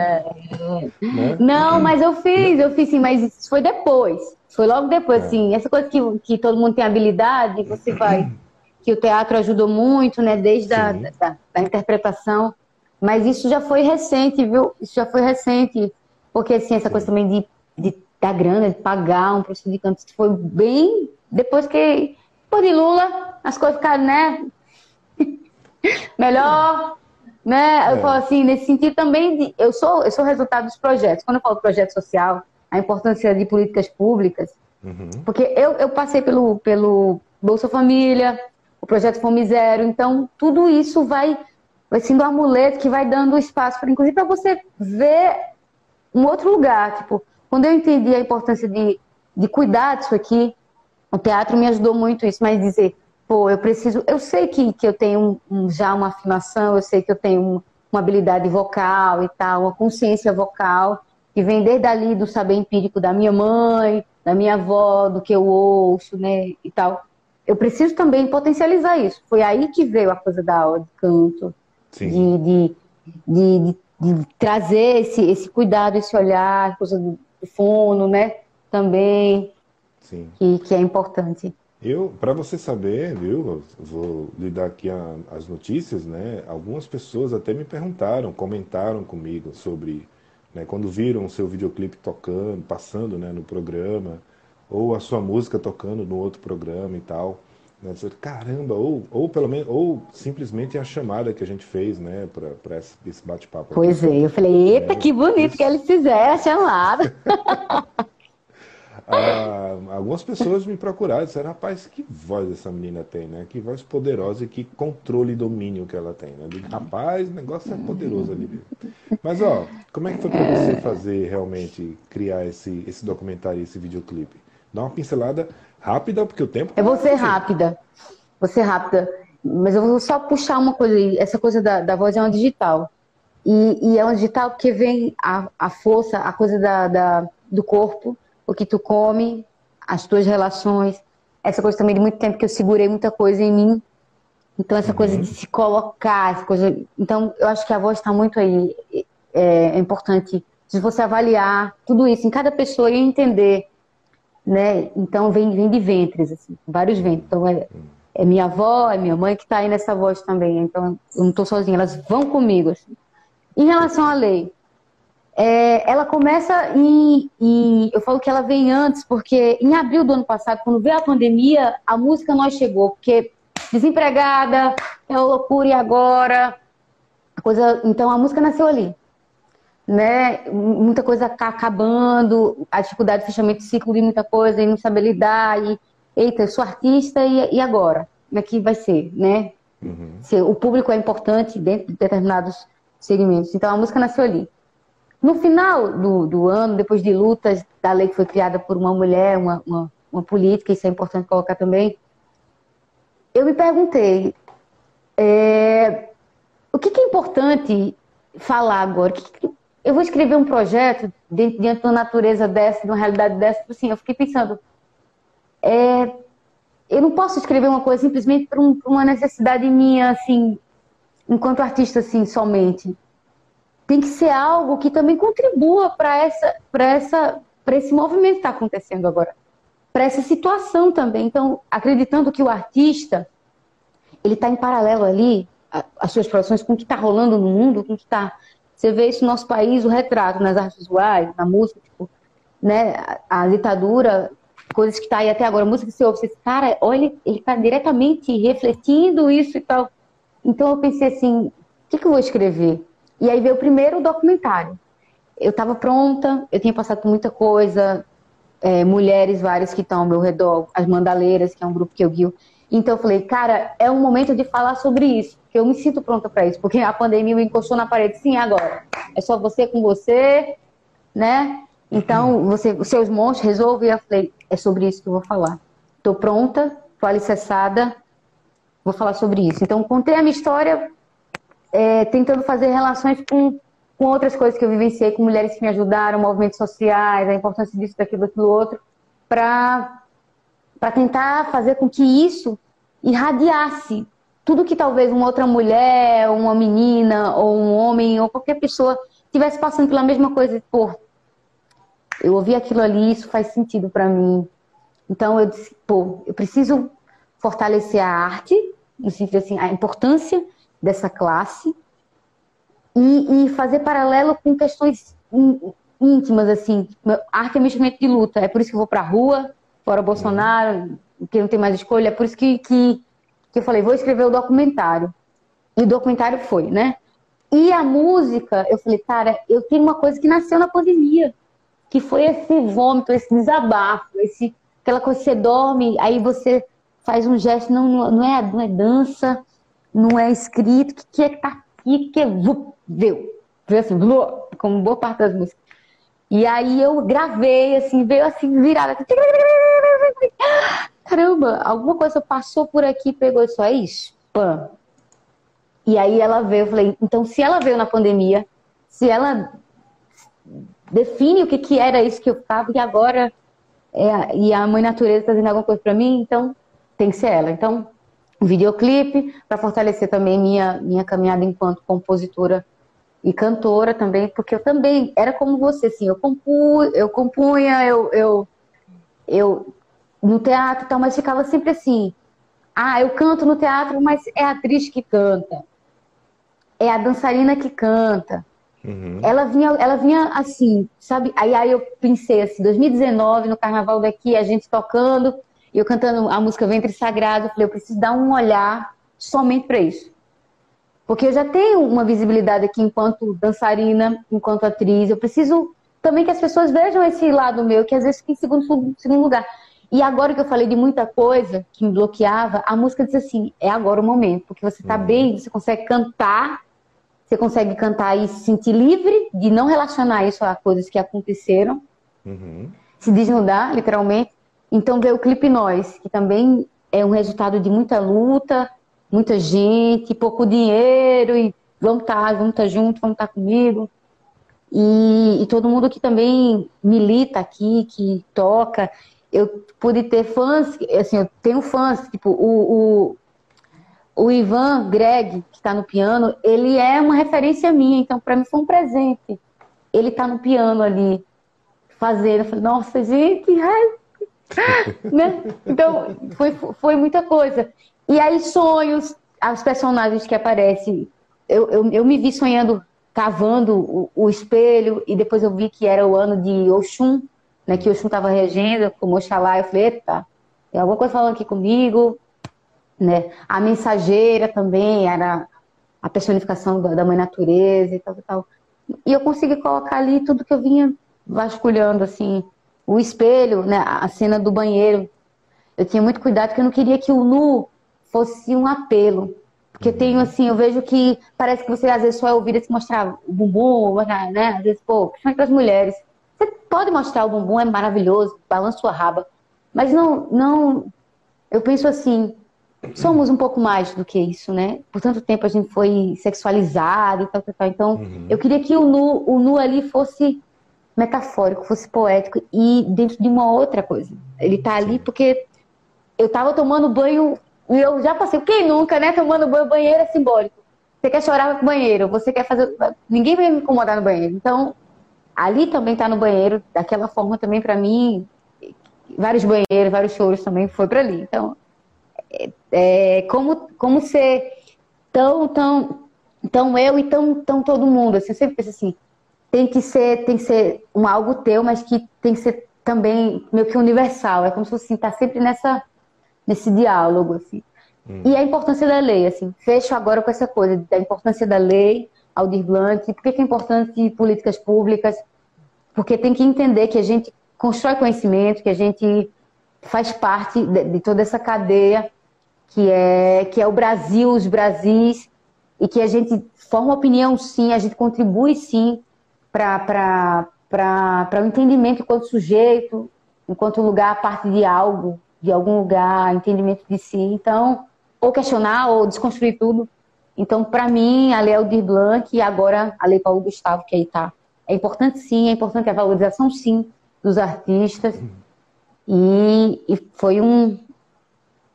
né? Não, mas eu fiz, eu fiz sim, mas isso foi depois. Foi logo depois, É. assim. Essa coisa que, que todo mundo tem habilidade, você vai. Que o teatro ajudou muito, né? Desde a Sim. da, da interpretação. Mas isso já foi recente, viu? Isso já foi recente. Porque, assim, essa coisa também de, de da grana, de pagar um professor de canto, foi bem depois que. Por de Lula, as coisas ficaram, né? Melhor, né? Eu É. falo assim, nesse sentido também, de- eu sou, eu sou resultado dos projetos. Quando eu falo projeto social, a importância de políticas públicas, Uhum. porque eu, eu passei pelo, pelo Bolsa Família, o projeto Fome Zero, então tudo isso vai, vai sendo um amuleto que vai dando espaço, para, inclusive, para você ver um outro lugar. Tipo, quando eu entendi a importância de, de cuidar disso aqui, o teatro me ajudou muito isso, mas dizer, pô, eu preciso, eu sei que, que eu tenho um- já uma afinação, eu sei que eu tenho um- uma habilidade vocal e tal, uma consciência vocal, que vem desde ali do saber empírico da minha mãe, da minha avó, do que eu ouço, né, e tal. Eu preciso também potencializar isso. Foi aí que veio a coisa da aula de canto, de, de, de, de, trazer esse, esse cuidado, esse olhar, coisa do, do fono, né, também, Sim. Que, que é importante. Eu, para você saber, viu, vou lhe dar aqui a, as notícias, né? Algumas pessoas até me perguntaram, comentaram comigo sobre, né, quando viram o seu videoclipe tocando, passando, né, no programa, ou a sua música tocando no outro programa e tal. Né, caramba, ou, ou pelo menos, ou simplesmente a chamada que a gente fez, né, para esse bate-papo. Pois é, eu falei, eita, é, que bonito isso. que eles fizeram a chamada. Ah, algumas pessoas me procuraram e disseram, rapaz, que voz essa menina tem, né? Que voz poderosa e que controle e domínio que ela tem, né? digo, rapaz, o negócio é poderoso ali. Mas, ó, como é que foi para você fazer realmente, criar esse, esse documentário, esse videoclipe? Dá uma pincelada rápida, porque o tempo... Eu vou ser rápida, vou ser rápida. Mas eu vou só puxar uma coisa aí. Essa coisa da, da voz é uma digital. E, e é uma digital porque vem a, a força, a coisa da, da do corpo, o que tu come, as tuas relações. Essa coisa também de muito tempo que eu segurei muita coisa em mim. Então, essa uhum. coisa de se colocar, essa coisa. Então, eu acho que a voz está muito aí. É, é, importante se você avaliar tudo isso em cada pessoa e entender. Né? Então, vem, vem de ventres, assim, vários ventres. Então, é, é minha avó, é minha mãe que está aí nessa voz também. Então, eu não estou sozinha, elas vão comigo. Assim. Em relação à lei, é, ela começa em, em, Eu falo que ela vem antes, porque em abril do ano passado, quando veio a pandemia, a música nós chegou, porque desempregada, é loucura e agora. A coisa, então a música nasceu ali. Né? Muita coisa acabando, a dificuldade de fechamento de ciclo de muita coisa, e não saber lidar, e eita, eu sou artista e, e agora? Como é que vai ser, né? Uhum. Se, o público é importante dentro de determinados segmentos. Então a música nasceu ali. No final do, do ano, depois de lutas da lei que foi criada por uma mulher, uma, uma, uma política, isso é importante colocar também, eu me perguntei é, o que, que, é importante falar agora? Eu vou escrever um projeto diante, diante de uma natureza dessa, de uma realidade dessa, tipo assim, eu fiquei pensando, é, eu não posso escrever uma coisa simplesmente por, um, por uma necessidade minha, assim, enquanto artista, assim, somente tem que ser algo que também contribua para essa, para essa, para esse movimento que está acontecendo agora, para essa situação também. Então, acreditando que o artista ele está em paralelo ali as suas produções com o que está rolando no mundo, com o que está você vê isso no nosso país, o retrato nas artes visuais, na música, tipo, né, a, ditadura, coisas que está aí até agora, a música que você ouve, você, cara, olha, ele está diretamente refletindo isso e tal. Então eu pensei assim, o que, que eu vou escrever? E aí veio o primeiro documentário. Eu estava pronta, eu tinha passado por muita coisa, é, mulheres várias que estão ao meu redor, as Mandaleiras, que é um grupo que eu guio. Então eu falei, cara, é um momento de falar sobre isso, eu me sinto pronta para isso, porque a pandemia me encostou na parede, sim, agora. É só você com você, né? Então, você, os seus monstros resolve. E eu falei, é sobre isso que eu vou falar. Estou pronta, estou alicerçada, vou falar sobre isso. Então, contei a minha história é, tentando fazer relações com, com outras coisas que eu vivenciei, com mulheres que me ajudaram, movimentos sociais, a importância disso, daquilo, daquilo outro, para tentar fazer com que isso irradiasse tudo que talvez uma outra mulher, uma menina, ou um homem, ou qualquer pessoa estivesse passando pela mesma coisa. Pô, eu ouvi aquilo ali, isso faz sentido para mim. Então eu disse, pô, eu preciso fortalecer a arte, no sentido assim, a importância dessa classe e, e fazer paralelo com questões íntimas, assim. Arte é um instrumento de luta, é por isso que eu vou pra rua, fora Bolsonaro, que não tem mais escolha, é por isso que, que, que eu falei, vou escrever o documentário. E o documentário foi, né? E a música, eu falei, cara, eu tenho uma coisa que nasceu na pandemia, que foi esse vômito, esse desabafo, esse, aquela coisa que você dorme, aí você faz um gesto, não, não, é, não é dança, não é escrito, o que, que é que tá aqui, que é veio. Veio assim, como boa parte das músicas. E aí eu gravei, assim, veio assim, virada. Caramba, alguma coisa passou por aqui, pegou é isso? Pã. E aí ela veio, eu falei, então se ela veio na pandemia, se ela define o que, que era isso que eu ficava e agora é, e a mãe natureza está fazendo alguma coisa para mim, então tem que ser ela. Então, um videoclipe para fortalecer também minha minha caminhada enquanto compositora e cantora também, porque eu também era como você, assim, eu compu, eu compunha, eu, eu, eu no teatro e tal, mas ficava sempre assim, ah, eu canto no teatro, mas é a atriz que canta, é a dançarina que canta. Uhum. Ela vinha, ela vinha assim, sabe? Aí, aí eu pensei assim, 2019 no Carnaval daqui, a gente tocando e eu cantando a música Ventre Sagrado, eu falei, eu preciso dar um olhar somente para isso. Porque eu já tenho uma visibilidade aqui enquanto dançarina, enquanto atriz. Eu preciso também que as pessoas vejam esse lado meu, que às vezes fica em segundo, segundo lugar. E agora que eu falei de muita coisa que me bloqueava, a música diz assim: é agora o momento, porque você está uhum. bem, você consegue cantar, você consegue cantar e se sentir livre de não relacionar isso a coisas que aconteceram, uhum. se desnudar, literalmente. Então, ver o clipe Nós, que também é um resultado de muita luta, muita gente, pouco dinheiro, e vamos estar, tá, vamos estar tá junto, vamos estar tá comigo. E, e, todo mundo que também milita aqui, que toca. Eu pude ter fãs, assim, eu tenho fãs, tipo, o, o, o Ivan Greg, que está no piano, ele é uma referência minha, então para mim foi um presente. Ele está no piano ali, fazendo. Eu falei, nossa, gente, ai, né? Então, foi, foi muita coisa. E aí, sonhos, os personagens que aparecem. Eu, eu, eu me vi sonhando, cavando o, o, espelho, e depois eu vi que era o ano de Oxum, né, que Oxum estava regendo, como Oxalá. Eu falei, eita, tem alguma coisa falando aqui comigo. Né? A mensageira também era a personificação da, mãe natureza e tal, tal. E eu consegui colocar ali tudo que eu vinha vasculhando, assim, o espelho, né, a cena do banheiro. Eu tinha muito cuidado porque eu não queria que o nu fosse um apelo. Porque tenho uhum. assim, eu vejo que parece que você às vezes só é ouvida se mostrar o bumbum, né? Às vezes, pô, principalmente para as mulheres. Pode mostrar o bumbum, é maravilhoso, balança sua raba. Mas não, não. Eu penso assim, somos um pouco mais do que isso, né? Por tanto tempo a gente foi sexualizado e tal, tal, tal. Então, uhum. eu queria que o nu, o nu ali fosse metafórico, fosse poético e dentro de uma outra coisa. Ele tá ali porque eu tava tomando banho e eu já passei, quem nunca, né? Tomando banho, banheiro é simbólico. Você quer chorar no banheiro, você quer fazer. Ninguém vai me incomodar no banheiro. Então, ali também tá no banheiro, daquela forma também para mim, vários banheiros, vários choros também foi para ali. Então, é, é, como, como ser tão, tão, tão eu e tão, tão todo mundo. Assim, eu sempre penso assim, tem que ser, tem que ser um algo teu, mas que tem que ser também meio que universal. É como se fosse assim, tá sempre nessa nesse diálogo, assim. Hum. E a importância da lei, assim. Fecho agora com essa coisa da importância da lei, Aldir Blanc. Por que é importante políticas públicas? Porque tem que entender que a gente constrói conhecimento, que a gente faz parte de, de toda essa cadeia que é, que é o Brasil, os Brasis, e que a gente forma opinião sim, a gente contribui sim para o entendimento enquanto sujeito, enquanto lugar, parte de algo, de algum lugar, entendimento de si. Então, ou questionar ou desconstruir tudo. Então, para mim, a Lei Aldir Blanc e agora a Lei Paulo Gustavo, que aí está. É importante sim, é importante a valorização sim dos artistas. E, e foi um,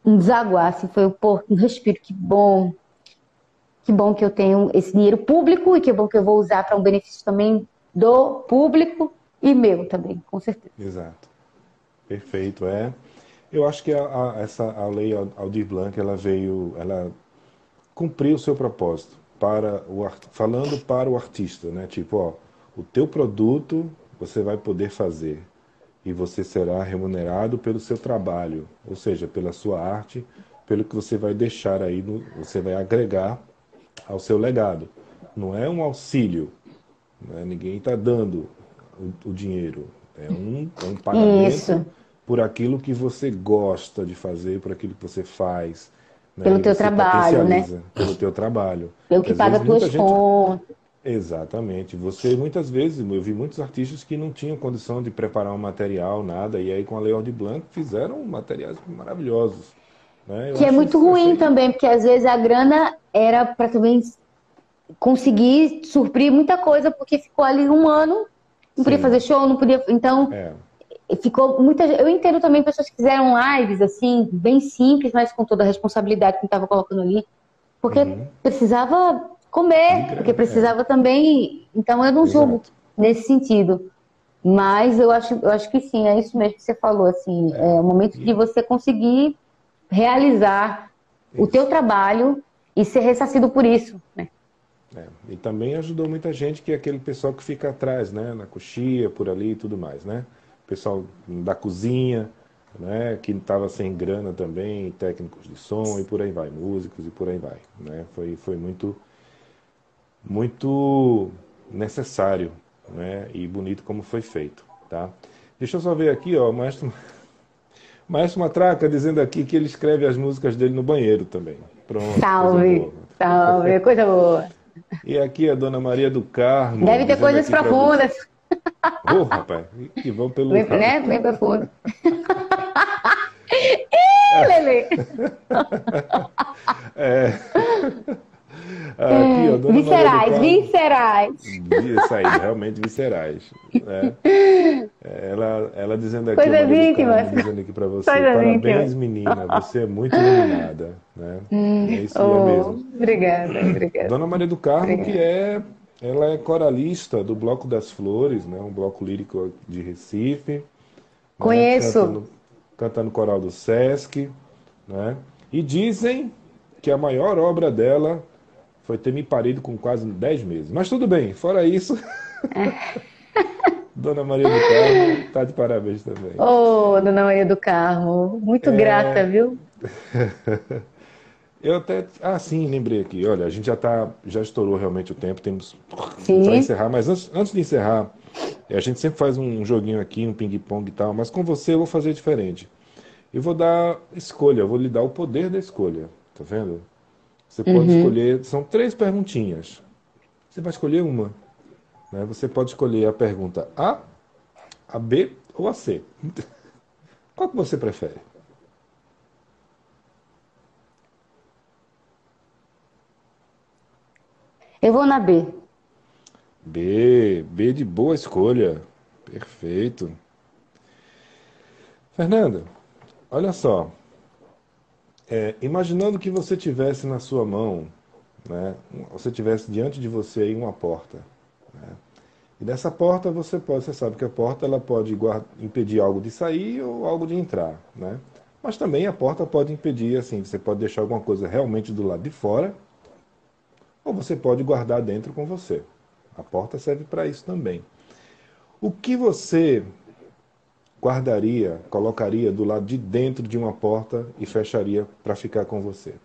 um desaguar, assim, foi um, um respiro, que bom. Que bom que eu tenho esse dinheiro público e que bom que eu vou usar para um benefício também do público e meu também, com certeza. Exato. Perfeito, é. Eu acho que a, a, essa a lei Aldir Blanc ela veio, ela cumpriu o seu propósito para o falando para o artista, né? Tipo, ó, o teu produto você vai poder fazer e você será remunerado pelo seu trabalho, ou seja, pela sua arte, pelo que você vai deixar aí, no, você vai agregar ao seu legado. Não é um auxílio, né? ninguém está dando o, o, dinheiro, é um, é um pagamento. Isso por aquilo que você gosta de fazer, por aquilo que você faz. Né? Pelo teu trabalho, né? Pelo teu trabalho. Pelo que paga tuas gente... contas. Exatamente. Você, muitas vezes, eu vi muitos artistas que não tinham condição de preparar um material, nada, e aí com a Leão de Blanc fizeram materiais maravilhosos. Né? Que é muito ruim também, porque às vezes a grana era para também conseguir suprir muita coisa, porque ficou ali um ano Não podia Sim. fazer show, não podia. Então, É, ficou muita. Eu entendo também pessoas que fizeram lives, assim, bem simples, mas com toda a responsabilidade que estava colocando ali. Porque Uhum. precisava comer, porque grana, precisava também. Então, eu não julgo Exato. nesse sentido. Mas eu acho, eu acho que sim, é isso mesmo que você falou, assim, é, o momento de você conseguir realizar o Isso. teu trabalho e ser ressarcido por isso, né? é. E também ajudou muita gente, que é aquele pessoal que fica atrás, né? Na coxia, por ali e tudo mais, né? Pessoal da cozinha, né? Que estava sem grana também, técnicos de som e por aí vai, músicos e por aí vai, né? Foi, foi muito, muito necessário, né? E bonito como foi feito, tá? Deixa eu só ver aqui, ó, o maestro, Maestro Matraca dizendo aqui que ele escreve as músicas dele no banheiro também. Pronto. coisa Salve, boa. salve, coisa boa. E aqui a Dona Maria do Carmo. Deve ter coisas profundas, Ô, rapaz, que vão pelo. bem, né? Bem profundas. Ih, Lele! É. Aqui, ó, Dona Viscerais, viscerais. Isso aí, realmente viscerais. né? Ela, ela dizendo aqui, Coisas íntimas. Dizendo aqui pra você, Coisas parabéns, íntimas. menina, você é muito iluminada. Né? É isso aí Oh, mesmo. obrigada, obrigada. Dona Maria do Carmo, Obrigada. que é, ela é coralista do Bloco das Flores, né? Um bloco lírico de Recife. né? Conheço. Canta no, canta no coral do Sesc, né? E dizem que a maior obra dela foi ter me parido com quase 10 meses. Mas tudo bem, fora isso. Dona Maria do Carmo tá de parabéns também. Ô, Dona Maria do Carmo, muito É. grata, viu? Eu até. Ah, sim, lembrei aqui. Olha, a gente já tá, já estourou realmente o tempo, temos para encerrar, mas antes, antes de encerrar, eh, a gente sempre faz um joguinho aqui, um ping-pong e tal, mas com você eu vou fazer diferente. Eu vou dar escolha, eu vou lhe dar o poder da escolha, tá vendo? Você pode Uhum. escolher, são três perguntinhas. Você vai escolher uma. Né? Você pode escolher a pergunta A, a B ou a C. Qual que você prefere? Eu vou na B. B, B de boa escolha. Perfeito. Fernanda, olha só. É, imaginando que você tivesse na sua mão, né, você tivesse diante de você aí uma porta, né, e dessa porta você pode, você sabe que a porta ela pode guarda, impedir algo de sair ou algo de entrar, né? Mas também a porta pode impedir, assim, você pode deixar alguma coisa realmente do lado de fora, ou você pode guardar dentro com você. A porta serve para isso também. O que você guardaria, colocaria do lado de dentro de uma porta e fecharia para ficar com você?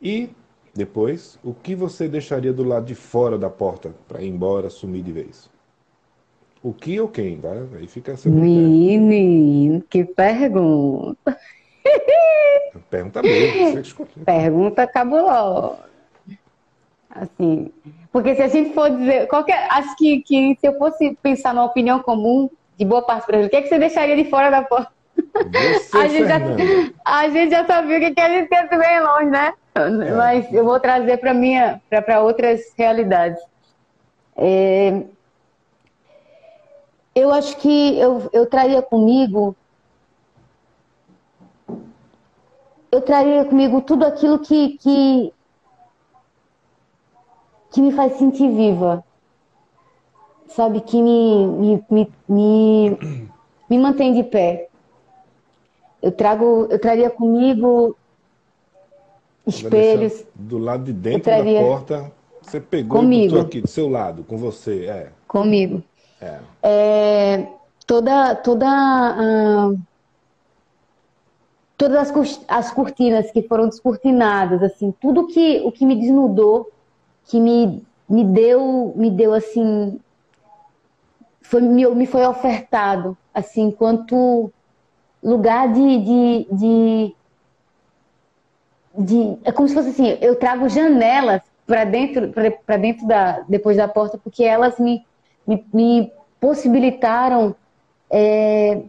E depois, o que você deixaria do lado de fora da porta para ir embora, sumir de vez? O que ou quem, tá? Aí fica a seu critério. Menino, que pergunta. Pergunta mesmo, você escolheu. Pergunta cabulosa. Assim, porque se a gente for dizer, qualquer, acho que, que se eu fosse pensar numa opinião comum de boa parte brasileira, o que, é que você deixaria de fora da porta? Você, A gente já-. A gente já sabia o que, que a gente quer bem longe, né? Mas eu vou trazer para minha, para outras realidades. É, eu acho que eu, eu traria comigo. Eu traria comigo tudo aquilo que, que, que me faz sentir viva. Sabe? Que me, me, me, me, me mantém de pé. Eu trago, eu traria comigo espelhos. Do lado de dentro traria- da porta, você pegou Comigo. aqui, do seu lado, com você. É, comigo. é. É, toda, toda, ah, todas as, as cortinas que foram descortinadas, assim, tudo que o que me desnudou, que me, me deu, me deu assim, foi, me, me foi ofertado, assim, enquanto lugar de, de, de, de- é como se fosse assim, eu trago janelas para dentro, para dentro da, depois da porta, porque elas me, me, me possibilitaram é,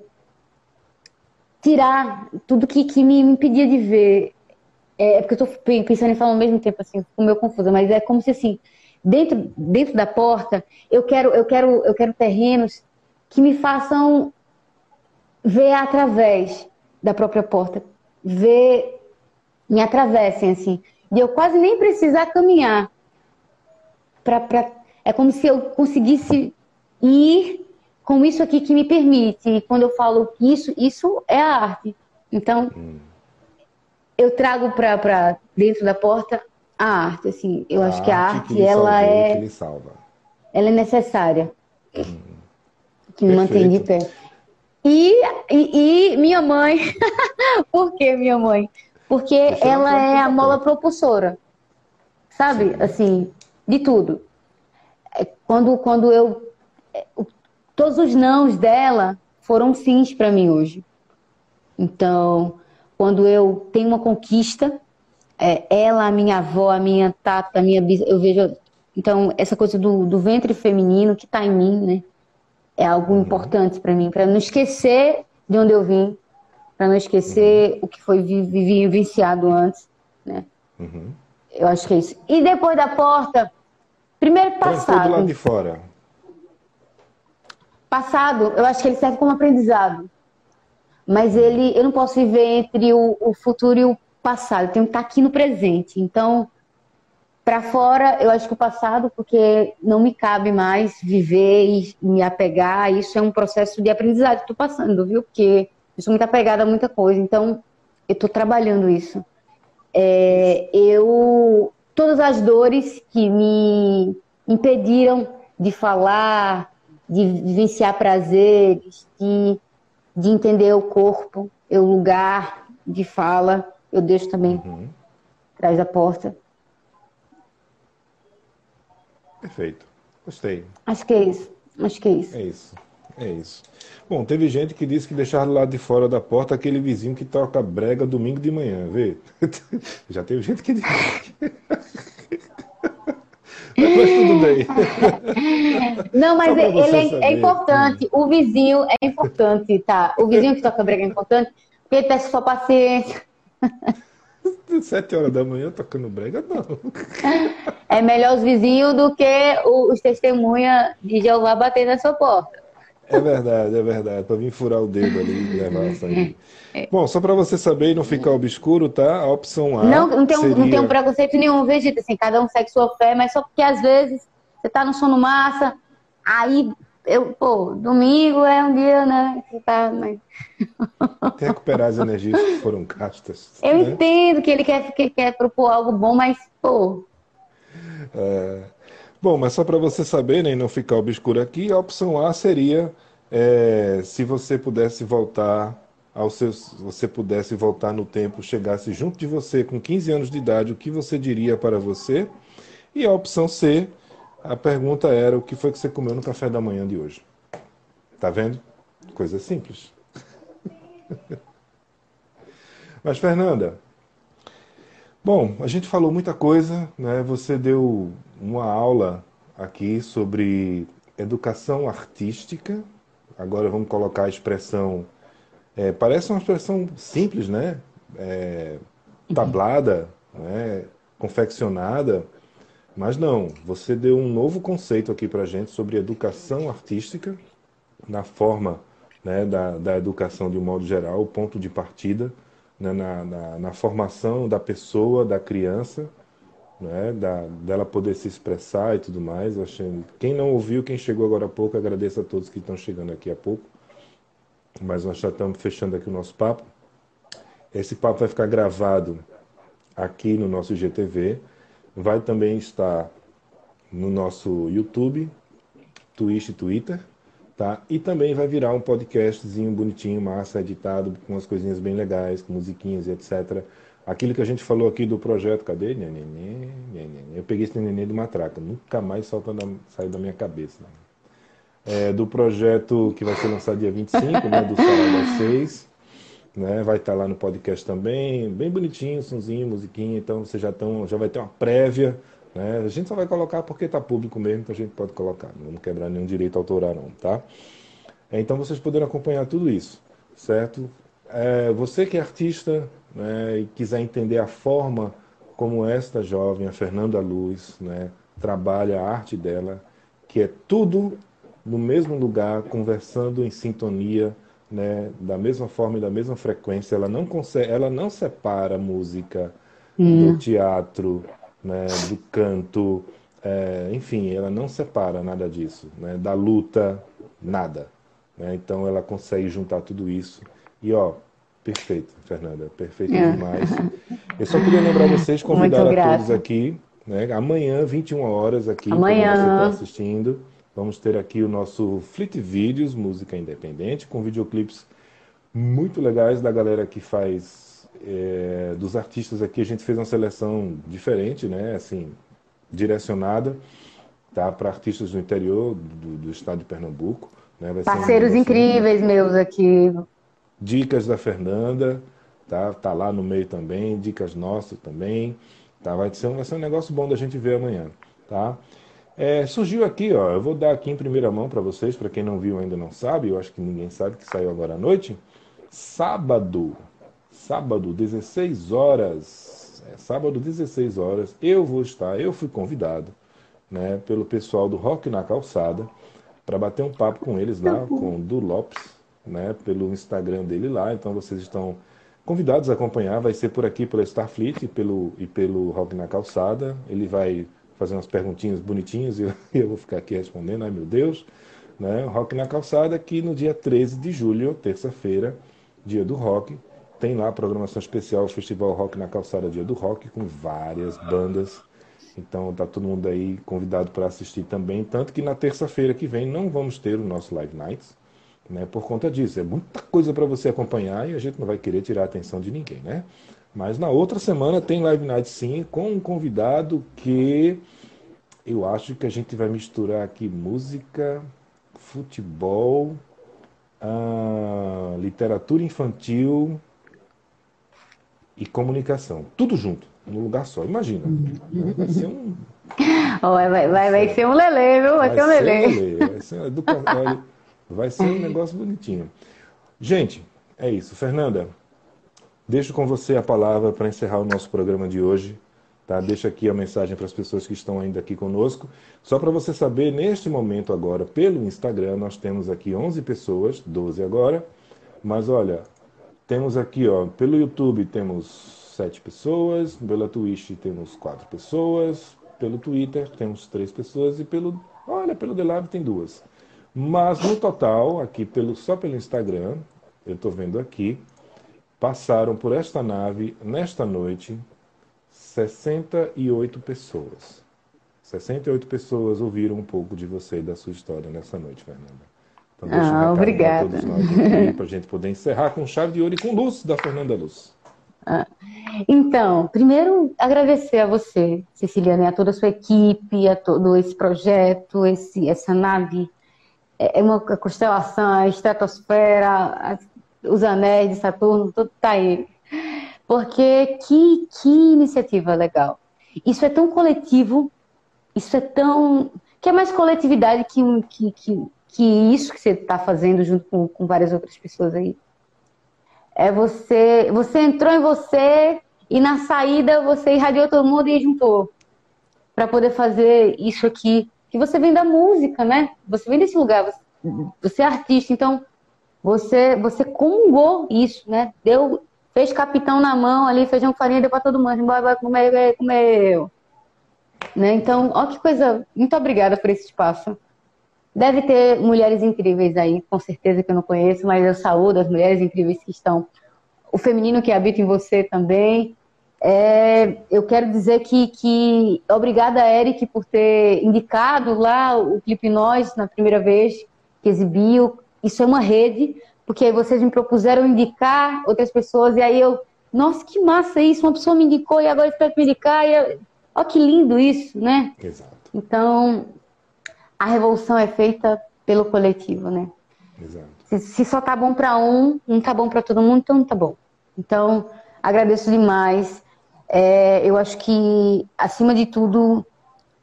tirar tudo que, que me impedia de ver. É, é porque eu estou pensando em falar ao mesmo tempo, assim, fico meio confusa, mas é como se assim, dentro, dentro da porta, eu quero, eu quero, eu quero terrenos que me façam ver através da própria porta, ver, me atravessem assim, e eu quase nem precisar caminhar. Pra, pra, é como se eu conseguisse ir com isso aqui que me permite. E quando eu falo isso, isso é a arte. Então, hum. Eu trago para dentro da porta a arte. Assim, eu a acho que a arte, que ela salvou, é, que ela é necessária, hum. que me mantém de pé. E, e, e minha mãe, por que minha mãe? Porque ela é a mola propulsora, sabe? Sim. Assim, de tudo. É, quando, quando eu. É, todos os nãos dela foram sims para mim hoje. Então, quando eu tenho uma conquista, é, ela, a minha avó, a minha tata, a minha eu vejo. Então, essa coisa do, do ventre feminino que está em mim, né? É algo uhum. importante para mim, para não esquecer de onde eu vim, para não esquecer uhum. o que foi vivenciado antes, né? Uhum. Eu acho que é isso. E depois da porta, primeiro passado. do lado de fora. Passado, eu acho que ele serve como aprendizado. Mas ele, eu não posso viver entre o, o futuro e o passado. Eu tenho que estar aqui no presente. Então, para fora, eu acho que o passado, porque não me cabe mais viver e me apegar, isso é um processo de aprendizado que estou passando, viu? Porque eu sou muito apegada a muita coisa, então eu estou trabalhando isso. É, eu todas as dores que me impediram de falar, de vivenciar prazeres, de, de entender o corpo, o lugar de fala, eu deixo também uhum. atrás da porta. Perfeito. Gostei. Acho que é isso. Acho que é isso. É isso. É isso. Bom, teve gente que disse que deixar do lado de fora da porta aquele vizinho que toca brega domingo de manhã, vê? Já teve gente que disse. Mas tudo bem. Não, mas ele é, é, importante. O vizinho é importante, tá? O vizinho que toca brega é importante, porque ele testa sua paciência. Sete horas da manhã tocando brega, não. É melhor os vizinhos do que os testemunhas de Jeová bater na sua porta. É verdade, é verdade. Para vir furar o dedo ali e levar. É. Bom, só para você saber e não ficar obscuro, tá? A opção A. Não, não tem, seria... não tem um preconceito nenhum, Vegeta. Assim, cada um segue sua fé, mas só porque às vezes você tá no sono massa, aí eu, pô, domingo é um dia, né? Você tá. Mas... Tem recuperar as energias que foram gastas. Eu né? entendo que ele quer, que quer propor algo bom, mas, pô. É... Bom, mas só para você saber né, e não ficar obscuro aqui, a opção A seria é, se você pudesse voltar ao seu, você pudesse voltar no tempo, chegasse junto de você com 15 anos de idade, o que você diria para você? E a opção C, a pergunta era o que foi que você comeu no café da manhã de hoje? Tá vendo? Coisa simples. Mas Fernanda, bom, a gente falou muita coisa, né? Você deu uma aula aqui sobre educação artística. Agora vamos colocar a expressão. É, parece uma expressão simples, né? É, tablada, né? confeccionada, mas não. Você deu um novo conceito aqui para gente sobre educação artística, na forma né, da, da educação de um modo geral, o ponto de partida, né, na, na, na formação da pessoa, da criança né, da, dela poder se expressar e tudo mais. Achei... Quem não ouviu, quem chegou agora há pouco, agradeço a todos que estão chegando aqui há pouco. Mas nós já estamos fechando aqui o nosso papo. Esse papo vai ficar gravado aqui no nosso GTV. Vai também estar no nosso YouTube, Twitch e Twitter. Tá? E também vai virar um podcastzinho bonitinho, massa, editado, com umas coisinhas bem legais, com musiquinhas e etc Aquilo que a gente falou aqui do projeto, cadê? Nenê, nenê, Eu peguei esse nenê de matraca, nunca mais da, saiu da minha cabeça. É, do projeto que vai ser lançado dia 25, né, do Sarau das 6. Né, vai estar lá no podcast também, bem bonitinho, sonzinho, musiquinha, então você já, tão, já vai ter uma prévia. Né? A gente só vai colocar porque está público mesmo, então a gente pode colocar. Não vamos quebrar nenhum direito autoral não, tá? É, então vocês poderão acompanhar tudo isso, certo? É, você que é artista, né, e quiser entender a forma como esta jovem, a Fernanda Luz, né, trabalha a arte dela, que é tudo no mesmo lugar, conversando em sintonia, né, da mesma forma e da mesma frequência. Ela não consegue, ela não separa a música do teatro, né, do canto, é, enfim, ela não separa nada disso, né, da luta, nada. Né, então ela consegue juntar tudo isso. E ó, perfeito, Fernanda, perfeito É. demais. Eu só queria lembrar vocês, convidar a todos aqui, né, amanhã, 21 horas aqui, Amanhã. você está assistindo. Vamos ter aqui o nosso Fleet Vídeos, música independente, com videoclipes muito legais da galera que faz, é, dos artistas aqui. A gente fez uma seleção diferente, né? Assim, direcionada, tá? Para artistas do interior do, do estado de Pernambuco. Né? Um Parceiros negócio- incríveis meus aqui. Dicas da Fernanda, tá? Tá lá no meio também, dicas nossas também, tá? Vai ser, um- vai ser um negócio bom da gente ver amanhã, tá? É, surgiu aqui, ó, eu vou dar aqui em primeira mão para vocês, para quem não viu ainda não sabe, eu acho que ninguém sabe que saiu agora à noite. Sábado, sábado, 16 horas, é, sábado, 16 horas, eu vou estar, eu fui convidado, né, pelo pessoal do Rock na Calçada, para bater um papo com eles lá, com o Du Lopes, né, pelo Instagram dele lá. Então vocês estão convidados a acompanhar. Vai ser por aqui pela Starfleet e pelo, e pelo Rock na Calçada. Ele vai fazer umas perguntinhas bonitinhas e eu, vou ficar aqui respondendo. Ai meu Deus! Né? Rock na Calçada, que no dia 13 de julho, terça-feira, dia do rock, tem lá a programação especial, Festival Rock na Calçada, dia do rock, com várias bandas. Então tá todo mundo aí convidado para assistir também. Tanto que na terça-feira que vem não vamos ter o nosso Live Nights, né? Por conta disso. É muita coisa para você acompanhar e a gente não vai querer tirar a atenção de ninguém, né? Mas na outra semana tem Live Night sim, com um convidado que eu acho que a gente vai misturar aqui música, futebol, ah, literatura infantil e comunicação. Tudo junto, num lugar só. Imagina. Vai ser um vai, vai, vai, vai ser um lelê, viu? Vai, ser um lelê. lelê, vai ser, educa- olha, vai ser um negócio bonitinho. Gente, é isso. Fernanda, deixo com você a palavra para encerrar o nosso programa de hoje. Tá? Deixa aqui a mensagem para as pessoas que estão ainda aqui conosco. Só para você saber, neste momento agora, pelo Instagram, nós temos aqui 11 pessoas, 12 agora. Mas olha, temos aqui, ó, pelo YouTube temos 7 pessoas, pela Twitch temos 4 pessoas, pelo Twitter temos 3 pessoas e pelo, olha, pelo The Lab tem duas. Mas no total, aqui pelo só pelo Instagram, eu estou vendo aqui, passaram por esta nave nesta noite 68 pessoas. 68 pessoas ouviram um pouco de você e da sua história nessa noite, Fernanda. Então, deixa um Ah, pra obrigada. todos nós aqui, para a gente poder encerrar com chave de ouro e com luz da Fernanda Luz. Então, primeiro agradecer a você, Ceciliana, e a toda a sua equipe, a todo esse projeto, esse, essa nave. É é uma constelação, a estratosfera, os anéis de Saturno, tudo tá aí. Porque que, que iniciativa legal. Isso é tão coletivo, isso é tão. que é mais coletividade que, que, que, que isso que você está fazendo junto com, com várias outras pessoas aí. É você, você entrou em você e na saída você irradiou todo mundo e juntou para poder fazer isso aqui. Que você vem da música, né? Você vem desse lugar, você, é artista, então você você comungou isso, né? Deu, fez capitão na mão ali, feijão com farinha, deu para todo mundo, vai, vai comer, vai comer. Né? Então, ó que coisa, muito obrigada por esse espaço. Deve ter mulheres incríveis aí, com certeza que eu não conheço, mas eu saúdo as mulheres incríveis que estão. O feminino que habita em você também. É, eu quero dizer que, que obrigada, Eric, por ter indicado lá o Clipe Nós na primeira vez que exibiu. Isso é uma rede, porque aí vocês me propuseram indicar outras pessoas, e aí eu, nossa, que massa isso! Uma pessoa me indicou e agora espero me indicar. E eu, ó, que lindo isso, né? Exato, Então, a revolução é feita pelo coletivo, né? exato. Se, se só tá bom para um, não tá bom para todo mundo, então não tá bom. Então, agradeço demais. É, eu acho que, acima de tudo,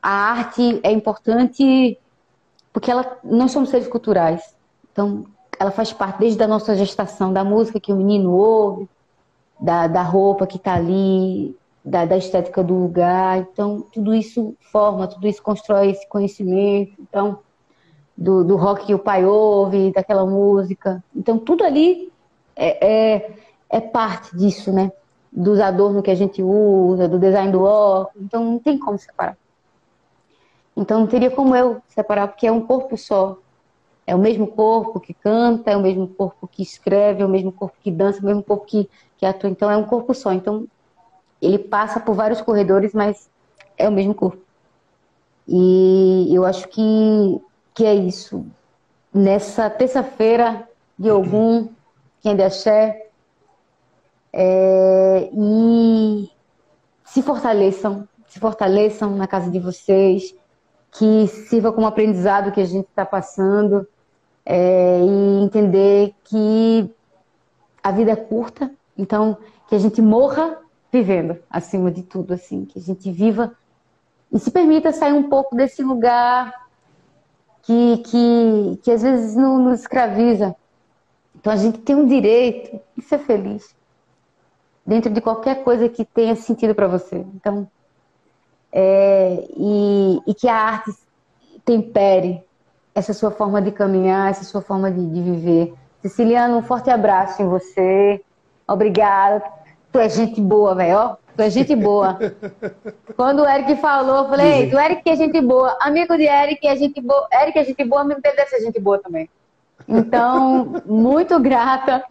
a arte é importante porque ela, nós somos seres culturais. Então, ela faz parte desde a nossa gestação, da música que o menino ouve, da, da roupa que está ali, da, da estética do lugar. Então, tudo isso forma, tudo isso constrói esse conhecimento. Então, do, do rock que o pai ouve, daquela música. Então, tudo ali é, é, é parte disso, né? Dos adornos que a gente usa, do design do óculos. Então, não tem como separar. Então, não teria como eu separar, porque é um corpo só. É o mesmo corpo que canta, é o mesmo corpo que escreve, é o mesmo corpo que dança, é o mesmo corpo que, que atua. Então, é um corpo só. Então, ele passa por vários corredores, mas é o mesmo corpo. E eu acho que que é isso. Nessa terça-feira de algum que ainda é é, e se fortaleçam, se fortaleçam na casa de vocês, que sirva como aprendizado que a gente está passando é, e entender que a vida é curta, então que a gente morra vivendo, acima de tudo, assim, que a gente viva e se permita sair um pouco desse lugar que, que, que às vezes nos escraviza. Então a gente tem um direito de ser feliz dentro de qualquer coisa que tenha sentido para você. Então, é, e, e, que a arte tempere essa sua forma de caminhar, essa sua forma de, de viver. Siciliano, um forte abraço em você. Obrigada. Tu é gente boa, velho. Tu é gente boa. Quando o Eric falou, eu falei, o Eric é gente boa. Amigo de Eric é gente boa. Eric é gente boa, amigo dele deve ser gente boa também. Então, muito grata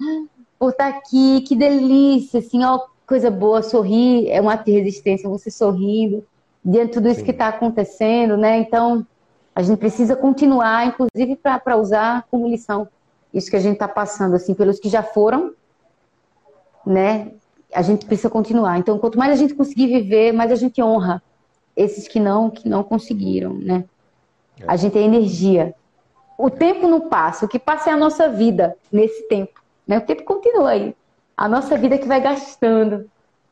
por estar aqui. Que delícia, assim, ó, coisa boa. Sorrir é um ato de resistência, você sorrindo diante de tudo isso Sim. que está acontecendo, né? Então, a gente precisa continuar, inclusive para usar como lição isso que a gente está passando, assim, pelos que já foram, né? a gente precisa continuar. Então, quanto mais a gente conseguir viver, mais a gente honra esses que não, que não conseguiram, né? É. A gente é energia. O tempo não passa, o que passa é a nossa vida nesse tempo, né? O tempo continua aí. A nossa vida que vai gastando,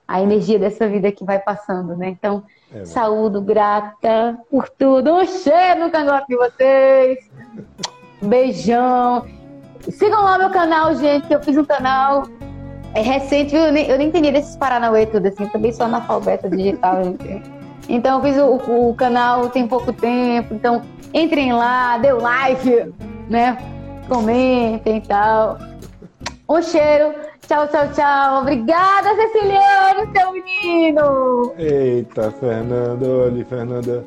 a energia dessa vida que vai passando, né? Então, é, saúdo, grata por tudo. Um cheiro no cangote de vocês. Beijão. Sigam lá meu canal, gente, eu fiz um canal é recente, eu nem, eu nem entendi desses Paranauê tudo, assim, também sou analfabeta digital, gente. Então eu fiz o, o, canal tem pouco tempo, então entrem lá, dê o like, né? Comentem e tal. Um cheiro, tchau, tchau, tchau. Obrigada, Ceciliano, seu menino! Eita, Fernanda, olha, Fernanda.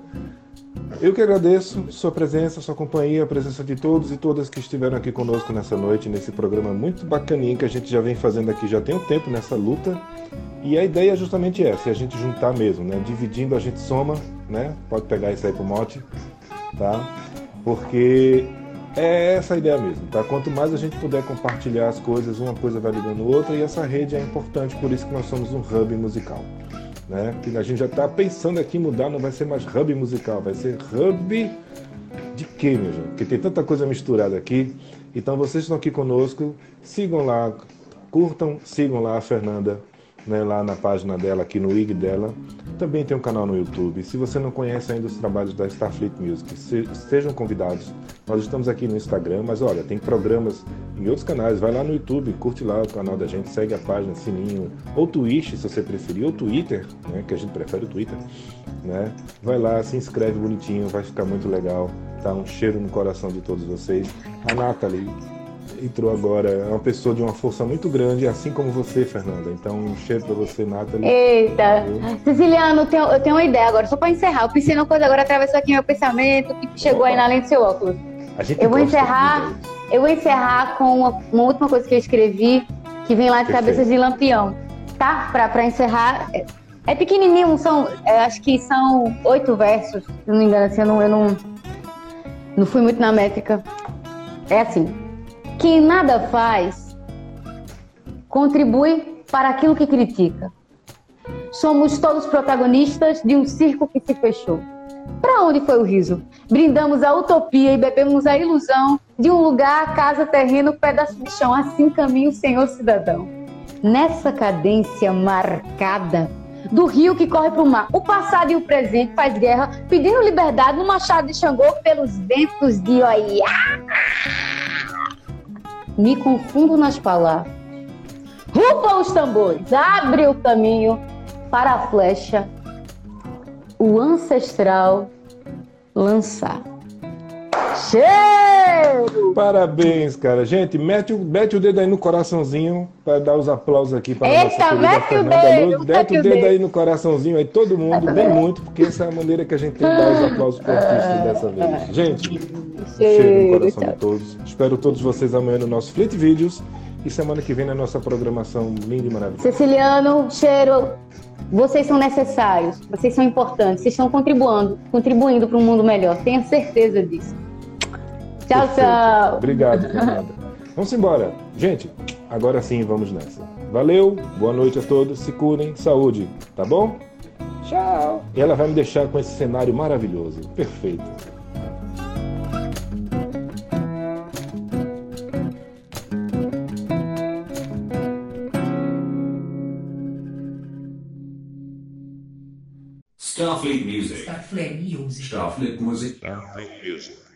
Eu que agradeço sua presença, sua companhia, a presença de todos e todas que estiveram aqui conosco nessa noite, nesse programa muito bacaninho que a gente já vem fazendo aqui já tem um tempo nessa luta. E a ideia é justamente essa, é a gente juntar mesmo, né? Dividindo a gente soma, né? Pode pegar isso aí pro mote, tá? Porque é essa a ideia mesmo, tá? Quanto mais a gente puder compartilhar as coisas, uma coisa vai ligando outra e essa rede é importante, por isso que nós somos um hub musical né? Que a gente já está pensando aqui em mudar, não vai ser mais hub musical, vai ser hub de quê, meu gente? Porque tem tanta coisa misturada aqui. Então vocês estão aqui conosco, sigam lá, curtam, sigam lá a Fernanda, né, lá na página dela, aqui no IG dela. Também tem um canal no YouTube. Se você não conhece ainda os trabalhos da Starfleet Music, se, sejam convidados. Nós estamos aqui no Instagram, mas olha, tem programas em outros canais. Vai lá no YouTube, curte lá o canal da gente, segue a página, sininho, ou Twitch, se você preferir, ou Twitter, né, que a gente prefere o Twitter. Né? Vai lá, se inscreve bonitinho, vai ficar muito legal. Tá um cheiro no coração de todos vocês. A Nathalie entrou agora. É uma pessoa de uma força muito grande, assim como você, Fernanda. Então, um cheiro pra você, Nathalie. Eita! Ceciliano, eu tenho, eu tenho uma ideia agora, só pra encerrar. Eu pensei numa coisa agora, atravessou aqui meu pensamento, que chegou Opa. aí na lente do seu óculos. eu vou encerrar. Eu vou encerrar com uma, uma, última coisa que eu escrevi, que vem lá de Perfeito. Cabeças de Lampião. Tá? Pra, pra encerrar. É, é pequenininho, são, é, acho que são oito versos, se não me engano, assim, eu não, eu não, não fui muito na métrica. É assim. Quem nada faz contribui para aquilo que critica. Somos todos protagonistas de um circo que se fechou. Para onde foi o riso? Brindamos a utopia e bebemos a ilusão de um lugar, casa, terreno, pedaço de chão. Assim caminha o senhor cidadão. Nessa cadência marcada do rio que corre para o mar, o passado e o presente faz guerra, pedindo liberdade no machado de Xangô pelos ventos de Oiá me confundo nas palavras. Rupa os tambores, abre o caminho, para a flecha, o ancestral lançar. Cheiro! Parabéns, cara. Gente, mete o, mete o dedo aí no coraçãozinho para dar os aplausos aqui para Eita, nossa querida Fernanda Luz. mete o dedo dedo. aí no coraçãozinho aí, todo mundo, bem muito, porque essa é a maneira que a gente tem de dar os aplausos pro artista dessa vez. Gente, cheiro no coração de todos. Espero todos vocês amanhã no nosso Fleet Vídeos e semana que vem na nossa programação linda e maravilhosa. Ceciliano, cheiro, vocês são necessários, vocês são importantes, vocês estão contribuindo, contribuindo para um mundo melhor, tenha certeza disso. Tchau, Perfeito. tchau. Obrigado, Fernanda. Vamos embora. Gente, agora sim vamos nessa. Valeu, boa noite a todos, se curem, saúde, tá bom? Tchau. E ela vai me deixar com esse cenário maravilhoso. Perfeito. Starfleet Music. Starfleet Music. Starfleet Music. Music.